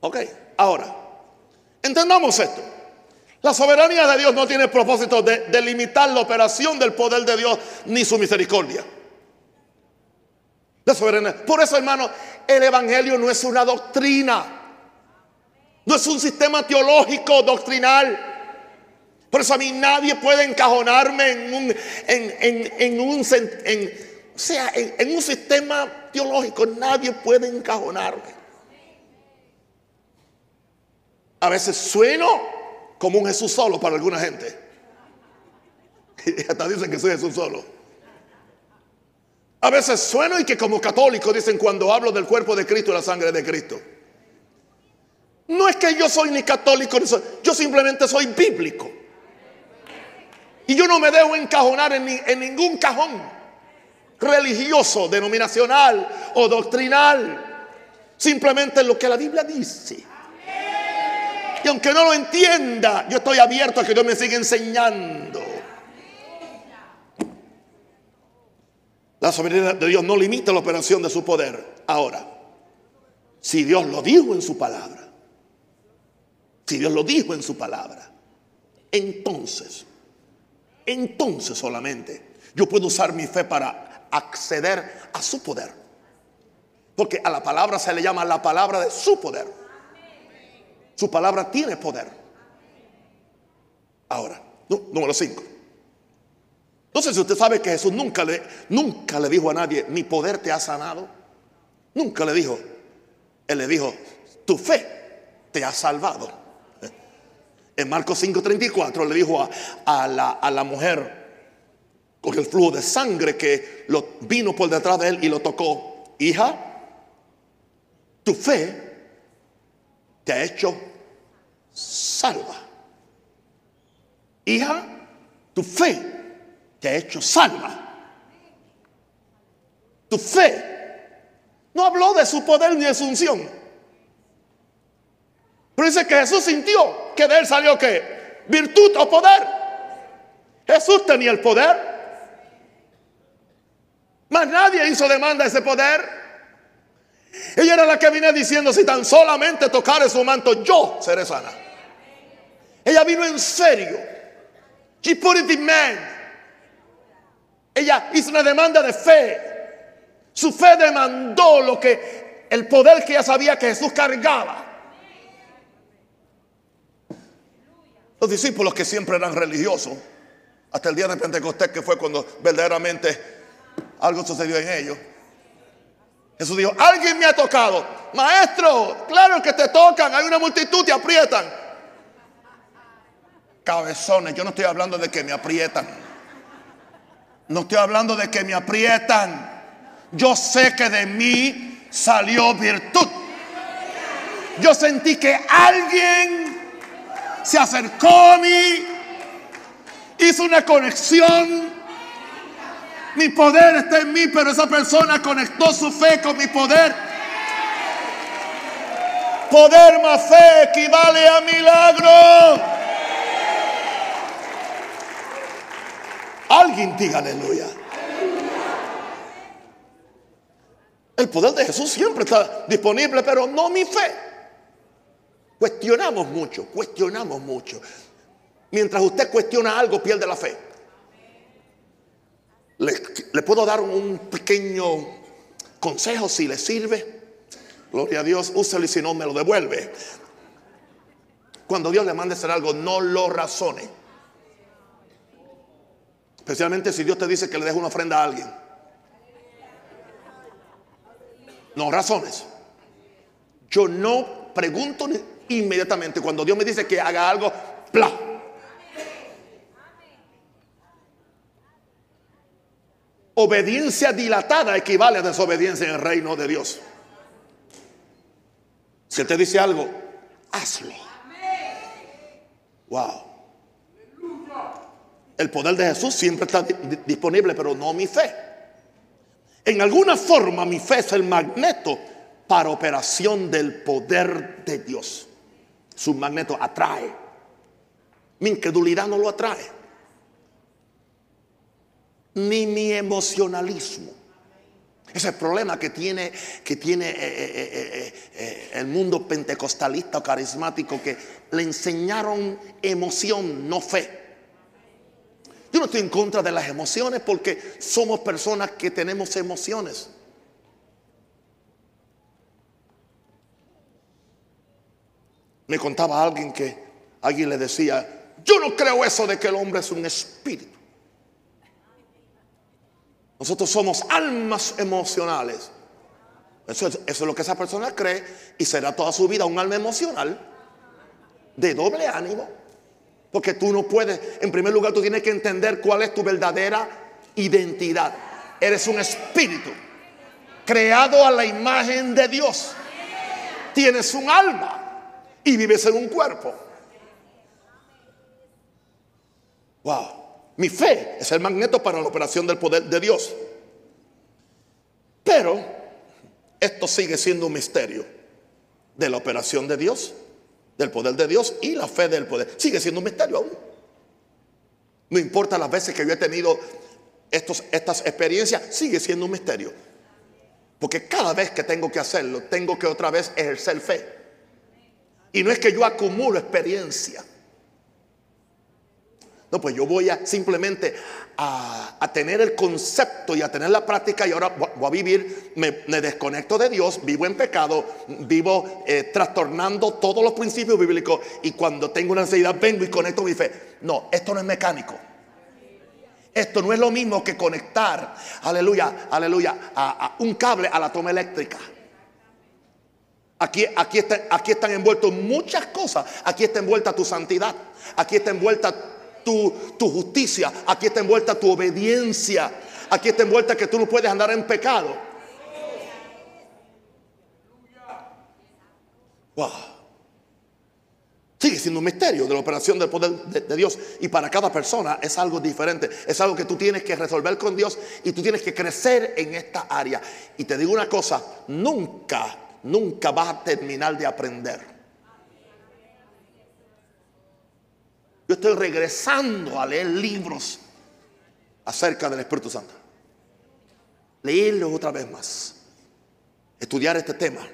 Ok, ahora, entendamos esto. La soberanía de Dios no tiene propósito de, de limitar la operación del poder de Dios ni su misericordia. La soberanía. Por eso, hermano, el Evangelio no es una doctrina. No es un sistema teológico doctrinal. Por eso a mí nadie puede encajonarme en un, en, un, sea, en un sistema teológico. Nadie puede encajonarme. A veces sueno como un Jesús solo para alguna gente. Y hasta dicen que soy Jesús solo. A veces sueno y que como católico dicen cuando hablo del cuerpo de Cristo y la sangre de Cristo. No es que yo soy ni católico, ni soy, yo simplemente soy bíblico. Y yo no me dejo encajonar en, en ningún cajón religioso, denominacional o doctrinal. Simplemente lo que la Biblia dice. Y aunque no lo entienda, yo estoy abierto a que Dios me siga enseñando. La soberanía de Dios no limita la operación de su poder. Ahora, si Dios lo dijo en su palabra, si Dios lo dijo en su palabra, entonces, entonces solamente yo puedo usar mi fe para acceder a su poder. Porque a la palabra se le llama la palabra de su poder. Su palabra tiene poder. Ahora, número 5. Entonces, si usted sabe que Jesús nunca le, nunca le dijo a nadie, mi poder te ha sanado, nunca le dijo, Él le dijo, tu fe te ha salvado. En Marcos 5:34 le dijo a, la, a, la, mujer con el flujo de sangre que lo, vino por detrás de él y lo tocó, hija, tu fe te ha hecho salva. Hija, tu fe te ha hecho salva. Tu fe no habló de su poder ni de su unción. Pero dice que Jesús sintió que de él salió que virtud o poder. Jesús tenía el poder. Más nadie hizo demanda de ese poder. Ella era la que vino diciendo, si tan solamente tocare su manto, yo seré sana. Ella vino en serio. She put it in man. Ella hizo una demanda de fe. Su fe demandó lo que el poder que ella sabía que Jesús cargaba. Los discípulos que siempre eran religiosos, hasta el día de Pentecostés, que fue cuando verdaderamente algo sucedió en ellos. Jesús dijo, alguien me ha tocado. Maestro, claro que te tocan, hay una multitud, te aprietan. Cabezones, yo no estoy hablando de que me aprietan. No estoy hablando de que me aprietan. Yo sé que de mí salió virtud. Yo sentí que alguien se acercó a mí, hizo una conexión. Mi poder está en mí, pero esa persona conectó su fe con mi poder. Poder más fe equivale a milagro. Alguien diga aleluya. El poder de Jesús siempre está disponible, pero no mi fe. Cuestionamos mucho, cuestionamos mucho. Mientras usted cuestiona algo, pierde la fe. Le, puedo dar un pequeño consejo si le sirve. Gloria a Dios, úselo y si no me lo devuelve. Cuando Dios le mande hacer algo, no lo razone. Especialmente si Dios te dice que le deje una ofrenda a alguien. No razones. Yo no pregunto inmediatamente. Cuando Dios me dice que haga algo, ¡pla! Obediencia dilatada equivale a desobediencia en el reino de Dios. Si Él te dice algo, hazlo. Wow. El poder de Jesús siempre está disponible, pero no mi fe. En alguna forma mi fe es el magneto para operación del poder de Dios. Su magneto atrae. Mi incredulidad no lo atrae. Ni mi emocionalismo. Ese es el problema que tiene, que tiene eh, eh, eh, el mundo pentecostalista o carismático que le enseñaron emoción, no fe. Yo no estoy en contra de las emociones porque somos personas que tenemos emociones. Me contaba alguien que alguien le decía, yo no creo eso de que el hombre es un espíritu. Nosotros somos almas emocionales. Eso es, lo que esa persona cree y será toda su vida un alma emocional de doble ánimo. Porque tú no puedes, en primer lugar, tú tienes que entender cuál es tu verdadera identidad. Eres un espíritu creado a la imagen de Dios. Tienes un alma y vives en un cuerpo. Wow. Mi fe es el magneto para la operación del poder de Dios. Pero esto sigue siendo un misterio de la operación de Dios, del poder de Dios y la fe del poder. Sigue siendo un misterio aún. No importa las veces que yo he tenido estos, estas experiencias, sigue siendo un misterio. Porque cada vez que tengo que hacerlo, tengo que otra vez ejercer fe. Y no es que yo acumulo experiencia. No, pues yo voy a simplemente a, tener el concepto y a tener la práctica y ahora voy a vivir, me, desconecto de Dios, vivo en pecado, vivo eh, trastornando todos los principios bíblicos y cuando tengo una necesidad vengo y conecto mi fe. No, esto no es mecánico. Esto no es lo mismo que conectar, aleluya, aleluya, a un cable a la toma eléctrica. Aquí, aquí, aquí están envueltas muchas cosas. Aquí está envuelta tu santidad. Aquí está envuelta tu, justicia. Aquí está envuelta tu obediencia. Aquí está envuelta que tú no puedes andar en pecado. Wow. Sigue siendo un misterio de la operación del poder de, de, Dios. Y para cada persona es algo diferente. Es algo que tú tienes que resolver con Dios y tú tienes que crecer en esta área. Y te digo una cosa, nunca nunca vas a terminar de aprender. Estoy regresando a leer libros acerca del Espíritu Santo. Leerlos otra vez más. Estudiar este tema.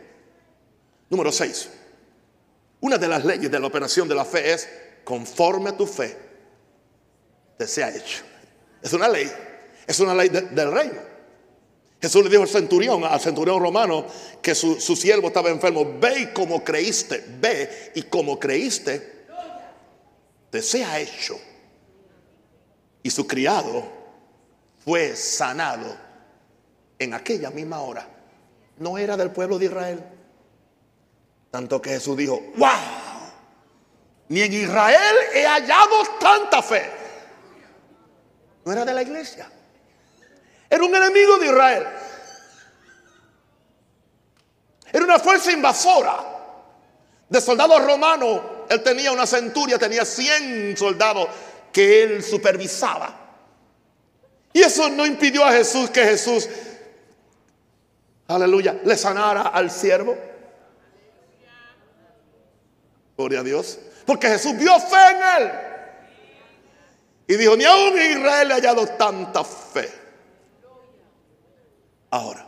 Número 6. Una de las leyes de la operación de la fe es conforme a tu fe te sea hecho. Es una ley. Es una ley del reino. Jesús le dijo al centurión, al centurión romano, que su, siervo estaba enfermo. Ve y como creíste, ve y como creíste, te sea hecho. Y su criado fue sanado en aquella misma hora. No era del pueblo de Israel. Tanto que Jesús dijo, wow, ni en Israel he hallado tanta fe. No era de la iglesia. Era un enemigo de Israel. Era una fuerza invasora de soldados romanos. Él tenía una centuria, tenía 100 soldados que él supervisaba. Y eso no impidió a Jesús que Jesús, aleluya, le sanara al siervo. Gloria a Dios. Porque Jesús vio fe en él. Y dijo, ni aún en Israel he hallado tanta fe. Ahora,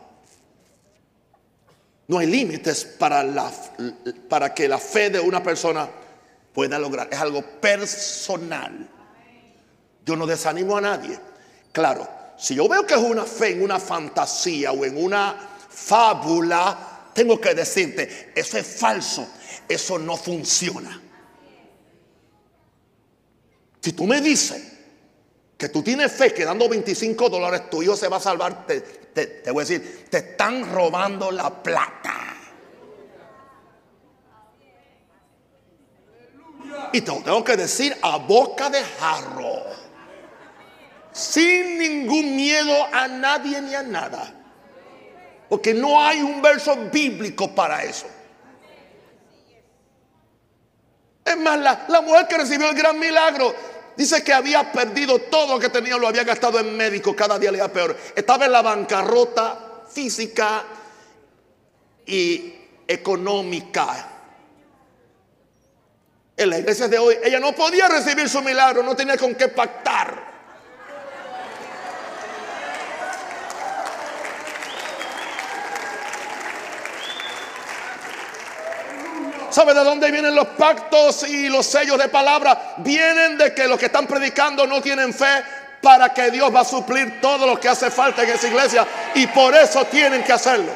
no hay límites para, la, para que la fe de una persona pueda lograr. Es algo personal. Yo no desanimo a nadie. Claro, si yo veo que es una fe en una fantasía o en una fábula, tengo que decirte, eso es falso, eso no funciona. Si tú me dices que tú tienes fe que dando 25 dólares tu hijo se va a salvar, te, te, voy a decir, te están robando la plata. Y te lo tengo que decir a boca de jarro. Sin ningún miedo a nadie ni a nada. Porque no hay un verso bíblico para eso. Es más, la, la mujer que recibió el gran milagro Dice que había perdido todo lo que tenía, lo había gastado en médico, cada día le iba peor. Estaba en la bancarrota física y económica. En la iglesia de hoy, ella no podía recibir su milagro, no tenía con qué pactar. ¿Sabe de dónde vienen los pactos y los sellos de palabra? Vienen de que los que están predicando no tienen fe para que Dios va a suplir todo lo que hace falta en esa iglesia y por eso tienen que hacerlo.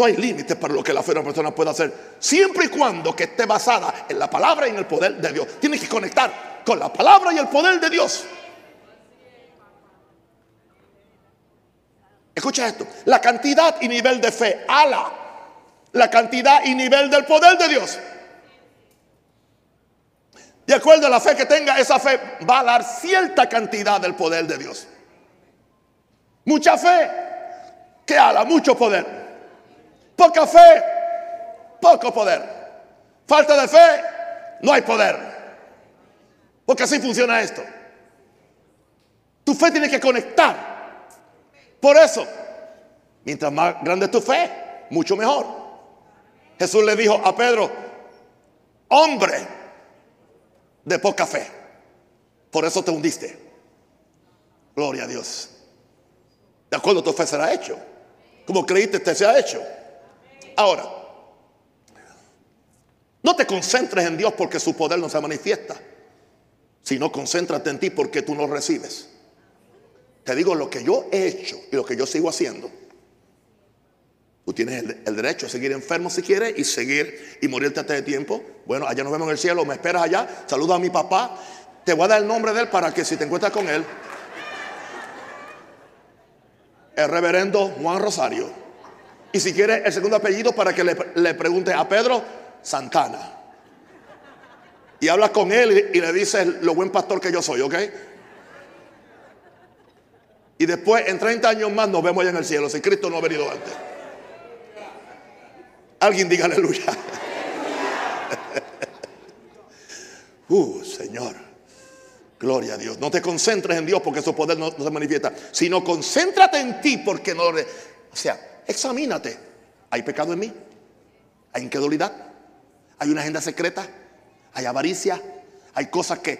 No hay límites para lo que la fe de una persona puede hacer, siempre y cuando que esté basada en la palabra y en el poder de Dios. Tiene que conectar con la palabra y el poder de Dios. Escucha esto, la cantidad y nivel de fe, ala, la cantidad y nivel del poder de Dios. De acuerdo a la fe que tenga, esa fe va a dar cierta cantidad del poder de Dios. Mucha fe, que ala, mucho poder. Poca fe, poco poder. Falta de fe, no hay poder. Porque así funciona esto. Tu fe tiene que conectar por eso, mientras más grande es tu fe, mucho mejor. Jesús le dijo a Pedro, hombre de poca fe, por eso te hundiste. Gloria a Dios. De acuerdo, tu fe será hecho. Como creíste, te ha hecho. Ahora, no te concentres en Dios porque su poder no se manifiesta, sino concéntrate en ti porque tú no recibes. Te digo lo que yo he hecho y lo que yo sigo haciendo. Tú tienes el, derecho a seguir enfermo si quieres y seguir y morirte antes de tiempo. Bueno, allá nos vemos en el cielo, me esperas allá. Saluda a mi papá. Te voy a dar el nombre de él para que si te encuentras con él, el reverendo Juan Rosario. Y si quieres el segundo apellido para que le, le pregunte a Pedro Santana. Y hablas con él y, le dices lo buen pastor que yo soy, ¿ok? Y después, en 30 años más, nos vemos allá en el cielo, si Cristo no ha venido antes. Alguien diga aleluya. uh, Señor. Gloria a Dios. No te concentres en Dios porque su poder no, se manifiesta, sino concéntrate en ti porque no... O sea, examínate. ¿Hay pecado en mí? ¿Hay incredulidad? ¿Hay una agenda secreta? ¿Hay avaricia? ¿Hay cosas que,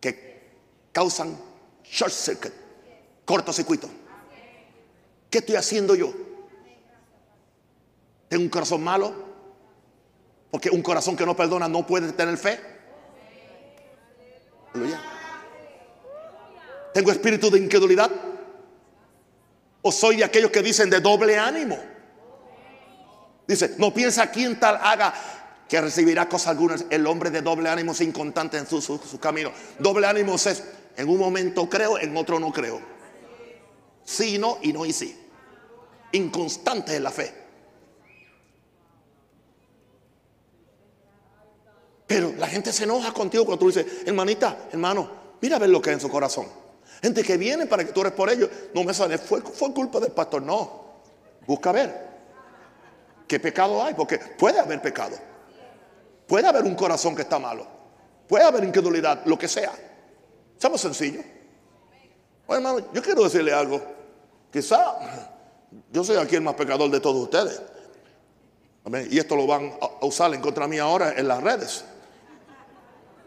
que causan short circuit? cortocircuito. ¿Qué estoy haciendo yo? ¿Tengo un corazón malo? Porque un corazón que no perdona no puede tener fe. ¿Tengo espíritu de incredulidad? ¿O soy de aquellos que dicen de doble ánimo? Dice, no piensa quien tal haga que recibirá cosas algunas. El hombre de doble ánimo es inconstante en su, su camino. Doble ánimo es, en un momento creo, en otro no creo. Sí y no, y no y sí. Inconstante en la fe. Pero la gente se enoja contigo cuando tú dices, hermanita, hermano, mira a ver lo que hay en su corazón. Gente que viene para que tú eres por ellos. No me sale, fue, fue culpa del pastor. No. Busca ver qué pecado hay, porque puede haber pecado. Puede haber un corazón que está malo. Puede haber incredulidad, lo que sea. Somos sencillos. Oye, hermano, yo quiero decirle algo. Quizá yo soy aquí el más pecador de todos ustedes. Y esto lo van a usar en contra mí ahora en las redes.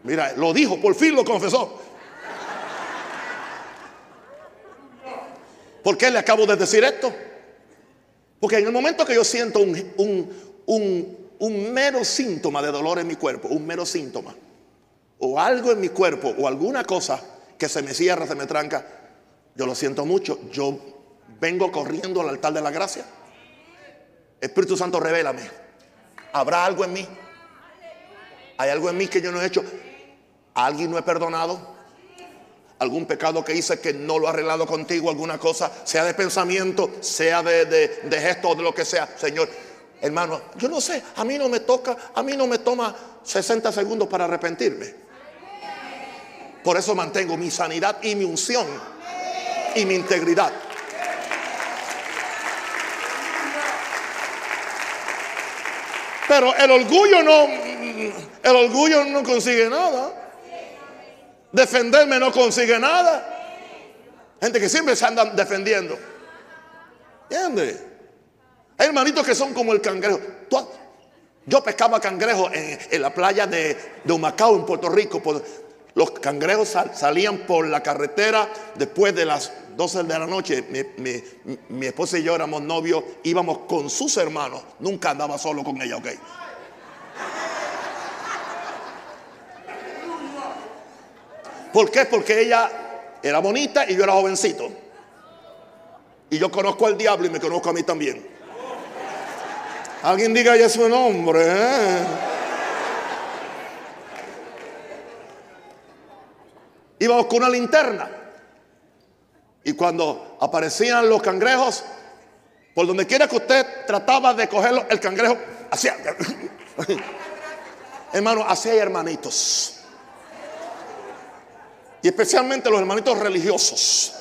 Mira, lo dijo, por fin lo confesó. ¿Por qué le acabo de decir esto? Porque en el momento que yo siento un, mero síntoma de dolor en mi cuerpo, un mero síntoma, o algo en mi cuerpo, o alguna cosa que se me cierra, se me tranca, yo lo siento mucho, yo vengo corriendo al altar de la gracia. Espíritu Santo, revélame. ¿Habrá algo en mí? ¿Hay algo en mí que yo no he hecho? ¿A alguien no he perdonado? Algún pecado que hice que no lo ha arreglado contigo, alguna cosa, sea de pensamiento, sea de, de, gesto o de lo que sea. Señor, hermano, yo no sé, a mí no me toca, a mí no me toma 60 segundos para arrepentirme. Por eso mantengo mi sanidad y mi unción y mi integridad. Pero el orgullo no, el orgullo no consigue nada. Defenderme no consigue nada. Gente que siempre se andan defendiendo. ¿Entiendes? Hay hermanitos que son como el cangrejo. Yo pescaba cangrejo en, la playa de, de, Humacao, en Puerto Rico. los cangrejos salían por la carretera después de las 12 de la noche. Mi, mi esposa y yo éramos novios, íbamos con sus hermanos. Nunca andaba solo con ella, ok. ¿Por qué? Porque ella era bonita y yo era jovencito. Y yo conozco al diablo y me conozco a mí también. Alguien diga ya su nombre. ¿eh? Íbamos con una linterna. Y cuando aparecían los cangrejos, por donde quiera que usted trataba de cogerlo, el cangrejo hacía. Hermano, hacía hermanitos. Y especialmente los hermanitos religiosos.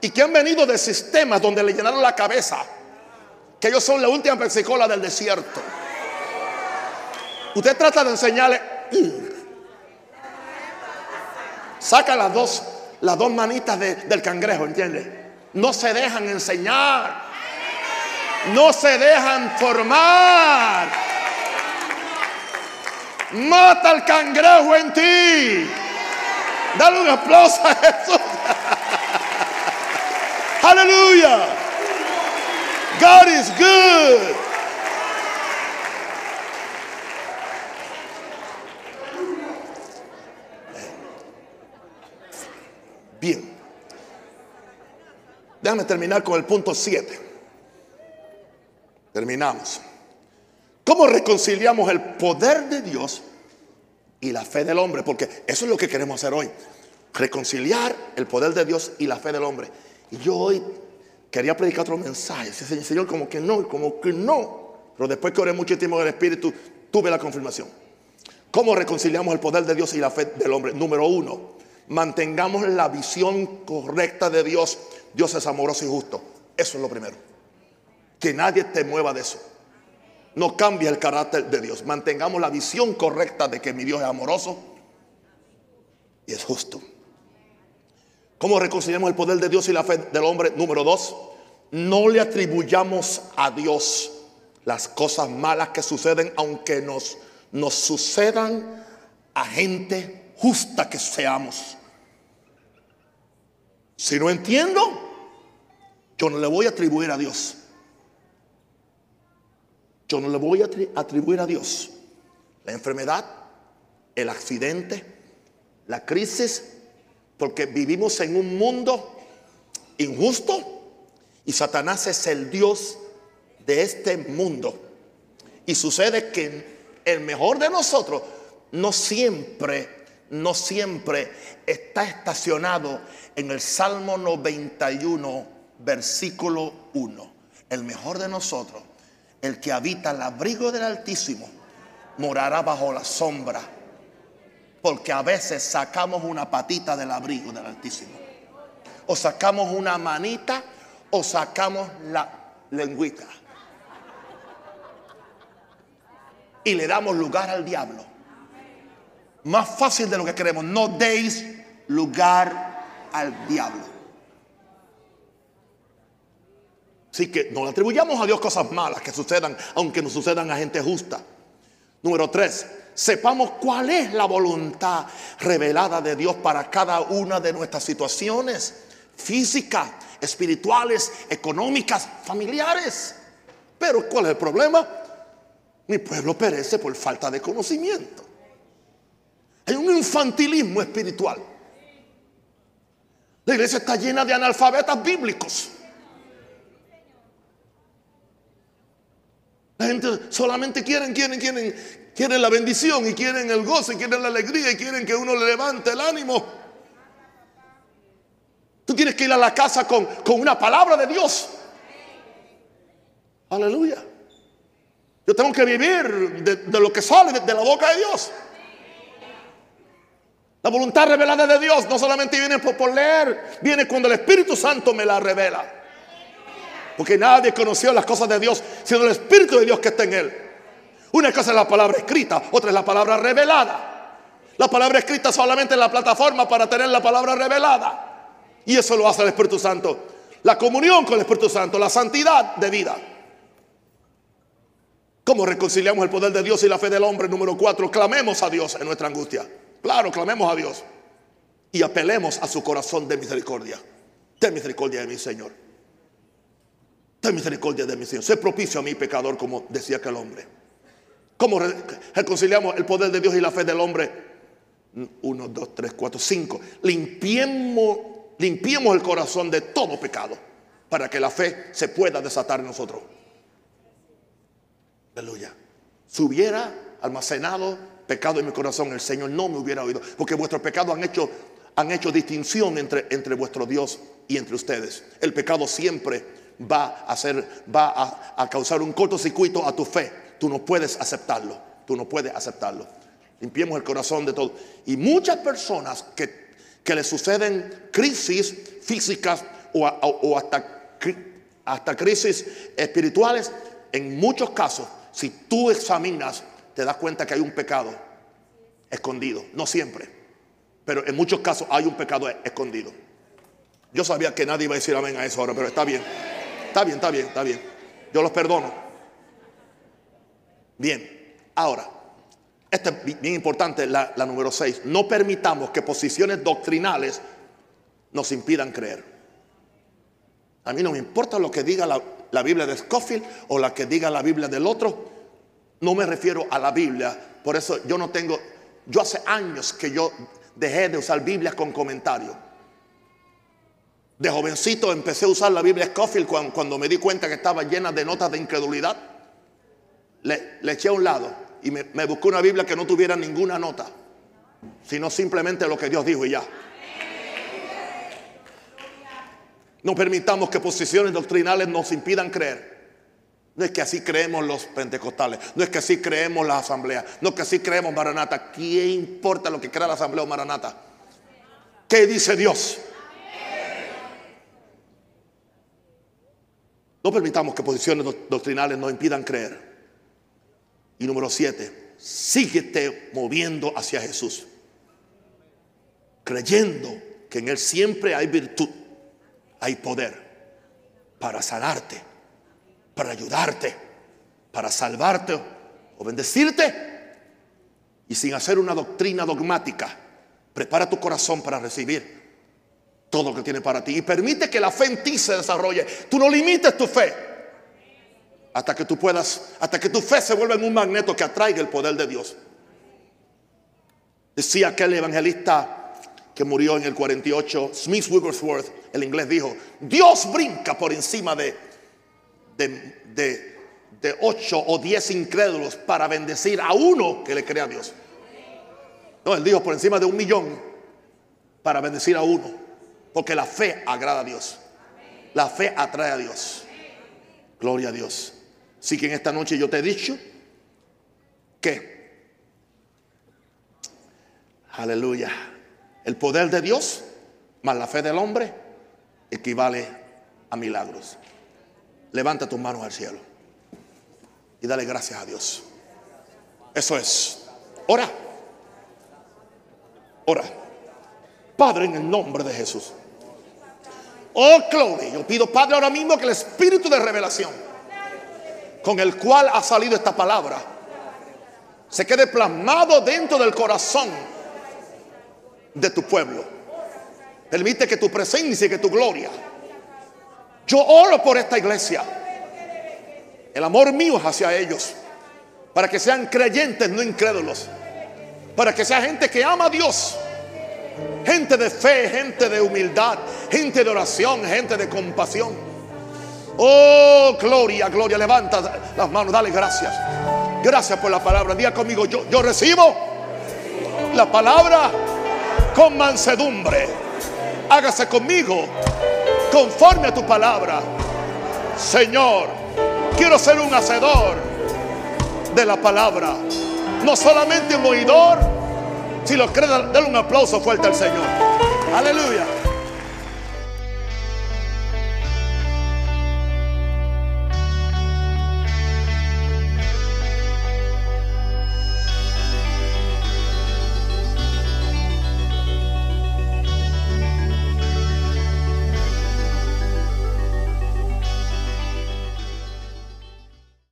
Y que han venido de sistemas donde le llenaron la cabeza. Que ellos son la última persicola del desierto. Usted trata de enseñarle. Saca las dos, las dos manitas del cangrejo, ¿entiende? No se dejan enseñar. No se dejan formar. Mata al cangrejo en ti. Dale un aplauso a Jesús. Aleluya. God is good. Bien. Déjame terminar con el punto 7. Terminamos. ¿Cómo reconciliamos el poder de Dios y la fe del hombre, porque eso es lo que queremos hacer hoy, reconciliar el poder de Dios y la fe del hombre. Y yo hoy quería predicar otro mensaje, Señor, como que no, como que no, pero después que oré mucho tiempo en el Espíritu, tuve la confirmación. ¿Cómo reconciliamos el poder de Dios y la fe del hombre? Número uno, mantengamos la visión correcta de Dios. Dios es amoroso y justo. Eso es lo primero. Que nadie te mueva de eso no cambia el carácter de Dios. Mantengamos la visión correcta de que mi Dios es amoroso y es justo. ¿Cómo reconciliamos el poder de Dios y la fe del hombre? Número dos, no le atribuyamos a Dios las cosas malas que suceden, aunque nos, nos sucedan a gente justa que seamos. Si no entiendo, yo no le voy a atribuir a Dios yo no le voy a atribuir a Dios la enfermedad, el accidente, la crisis, porque vivimos en un mundo injusto y Satanás es el Dios de este mundo. Y sucede que el mejor de nosotros no siempre, no siempre está estacionado en el Salmo 91, versículo 1. El mejor de nosotros, el que habita el abrigo del Altísimo, morará bajo la sombra. Porque a veces sacamos una patita del abrigo del Altísimo. O sacamos una manita o sacamos la lengüita. Y le damos lugar al diablo. Más fácil de lo que queremos. No deis lugar al diablo. Así que no le atribuyamos a Dios cosas malas que sucedan, aunque no sucedan a gente justa. Número tres, sepamos cuál es la voluntad revelada de Dios para cada una de nuestras situaciones físicas, espirituales, económicas, familiares. Pero ¿cuál es el problema? Mi pueblo perece por falta de conocimiento. Hay un infantilismo espiritual. La iglesia está llena de analfabetas bíblicos. La gente solamente quieren, quieren, quieren, quieren la bendición y quieren el gozo y quieren la alegría y quieren que uno le levante el ánimo. Tú tienes que ir a la casa con, una palabra de Dios. Aleluya. Yo tengo que vivir de, lo que sale de, de la boca de Dios. La voluntad revelada de Dios no solamente viene por, leer, viene cuando el Espíritu Santo me la revela. Porque nadie conoció las cosas de Dios, sino el Espíritu de Dios que está en él. Una cosa es la palabra escrita, otra es la palabra revelada. La palabra escrita solamente en la plataforma para tener la palabra revelada. Y eso lo hace el Espíritu Santo. La comunión con el Espíritu Santo, la santidad de vida. ¿Cómo reconciliamos el poder de Dios y la fe del hombre? Número cuatro, clamemos a Dios en nuestra angustia. Claro, clamemos a Dios. Y apelemos a su corazón de misericordia. Ten misericordia de mi Señor. Ten misericordia de mi Señor. Sé propicio a mi pecador, como decía aquel hombre. ¿Cómo reconciliamos el poder de Dios y la fe del hombre? Uno, dos, tres, cuatro, cinco. Limpiemos, limpiemos el corazón de todo pecado para que la fe se pueda desatar en nosotros. Aleluya. Si hubiera almacenado pecado en mi corazón, el Señor no me hubiera oído. Porque vuestros pecados han hecho, han hecho distinción entre, entre vuestro Dios y entre ustedes. El pecado siempre va a hacer, va a, causar un cortocircuito a tu fe. Tú no puedes aceptarlo. Tú no puedes aceptarlo. Limpiemos el corazón de todo. Y muchas personas que, que le suceden crisis físicas o, hasta, hasta crisis espirituales, en muchos casos, si tú examinas, te das cuenta que hay un pecado escondido. No siempre, pero en muchos casos hay un pecado escondido. Yo sabía que nadie iba a decir amén a eso ahora, pero está bien. Está bien, está bien, está bien. Yo los perdono. Bien, ahora, esta es bien importante, la, número 6. No permitamos que posiciones doctrinales nos impidan creer. A mí no me importa lo que diga la, la Biblia de Scofield o la que diga la Biblia del otro. No me refiero a la Biblia. Por eso yo no tengo, yo hace años que yo dejé de usar Biblias con comentarios. De jovencito empecé a usar la Biblia Scofield cuando, me di cuenta que estaba llena de notas de incredulidad. Le, eché a un lado y me, me busqué una Biblia que no tuviera ninguna nota, sino simplemente lo que Dios dijo y ya. No permitamos que posiciones doctrinales nos impidan creer. No es que así creemos los pentecostales, no es que así creemos la asamblea, no es que así creemos Maranata. ¿Qué importa lo que crea la asamblea o Maranata? ¿Qué dice Dios? No permitamos que posiciones doctrinales nos impidan creer. Y número siete, síguete moviendo hacia Jesús. Creyendo que en Él siempre hay virtud, hay poder para sanarte, para ayudarte, para salvarte o bendecirte. Y sin hacer una doctrina dogmática, prepara tu corazón para recibir todo lo que tiene para ti. Y permite que la fe en ti se desarrolle. Tú no limites tu fe. Hasta que tú puedas, hasta que tu fe se vuelva en un magneto que atraiga el poder de Dios. Decía aquel evangelista que murió en el 48, Smith Wigglesworth, el inglés dijo, Dios brinca por encima de, de, de ocho o diez incrédulos para bendecir a uno que le cree a Dios. No, él dijo por encima de un millón para bendecir a uno. Porque la fe agrada a Dios. La fe atrae a Dios. Gloria a Dios. Así que en esta noche yo te he dicho que, aleluya, el poder de Dios más la fe del hombre equivale a milagros. Levanta tus manos al cielo y dale gracias a Dios. Eso es. Ora. Ora. Padre, en el nombre de Jesús. Oh, Claudia, yo pido, Padre, ahora mismo que el espíritu de revelación con el cual ha salido esta palabra se quede plasmado dentro del corazón de tu pueblo. Permite que tu presencia y que tu gloria. Yo oro por esta iglesia. El amor mío es hacia ellos. Para que sean creyentes, no incrédulos. Para que sea gente que ama a Dios. Gente de fe, gente de humildad, gente de oración, gente de compasión. Oh, gloria, gloria. Levanta las manos, dale gracias. Gracias por la palabra. Día conmigo, yo, yo recibo la palabra con mansedumbre. Hágase conmigo conforme a tu palabra. Señor, quiero ser un hacedor de la palabra. No solamente un oidor. Si lo creen, denle un aplauso fuerte al Señor. Aleluya.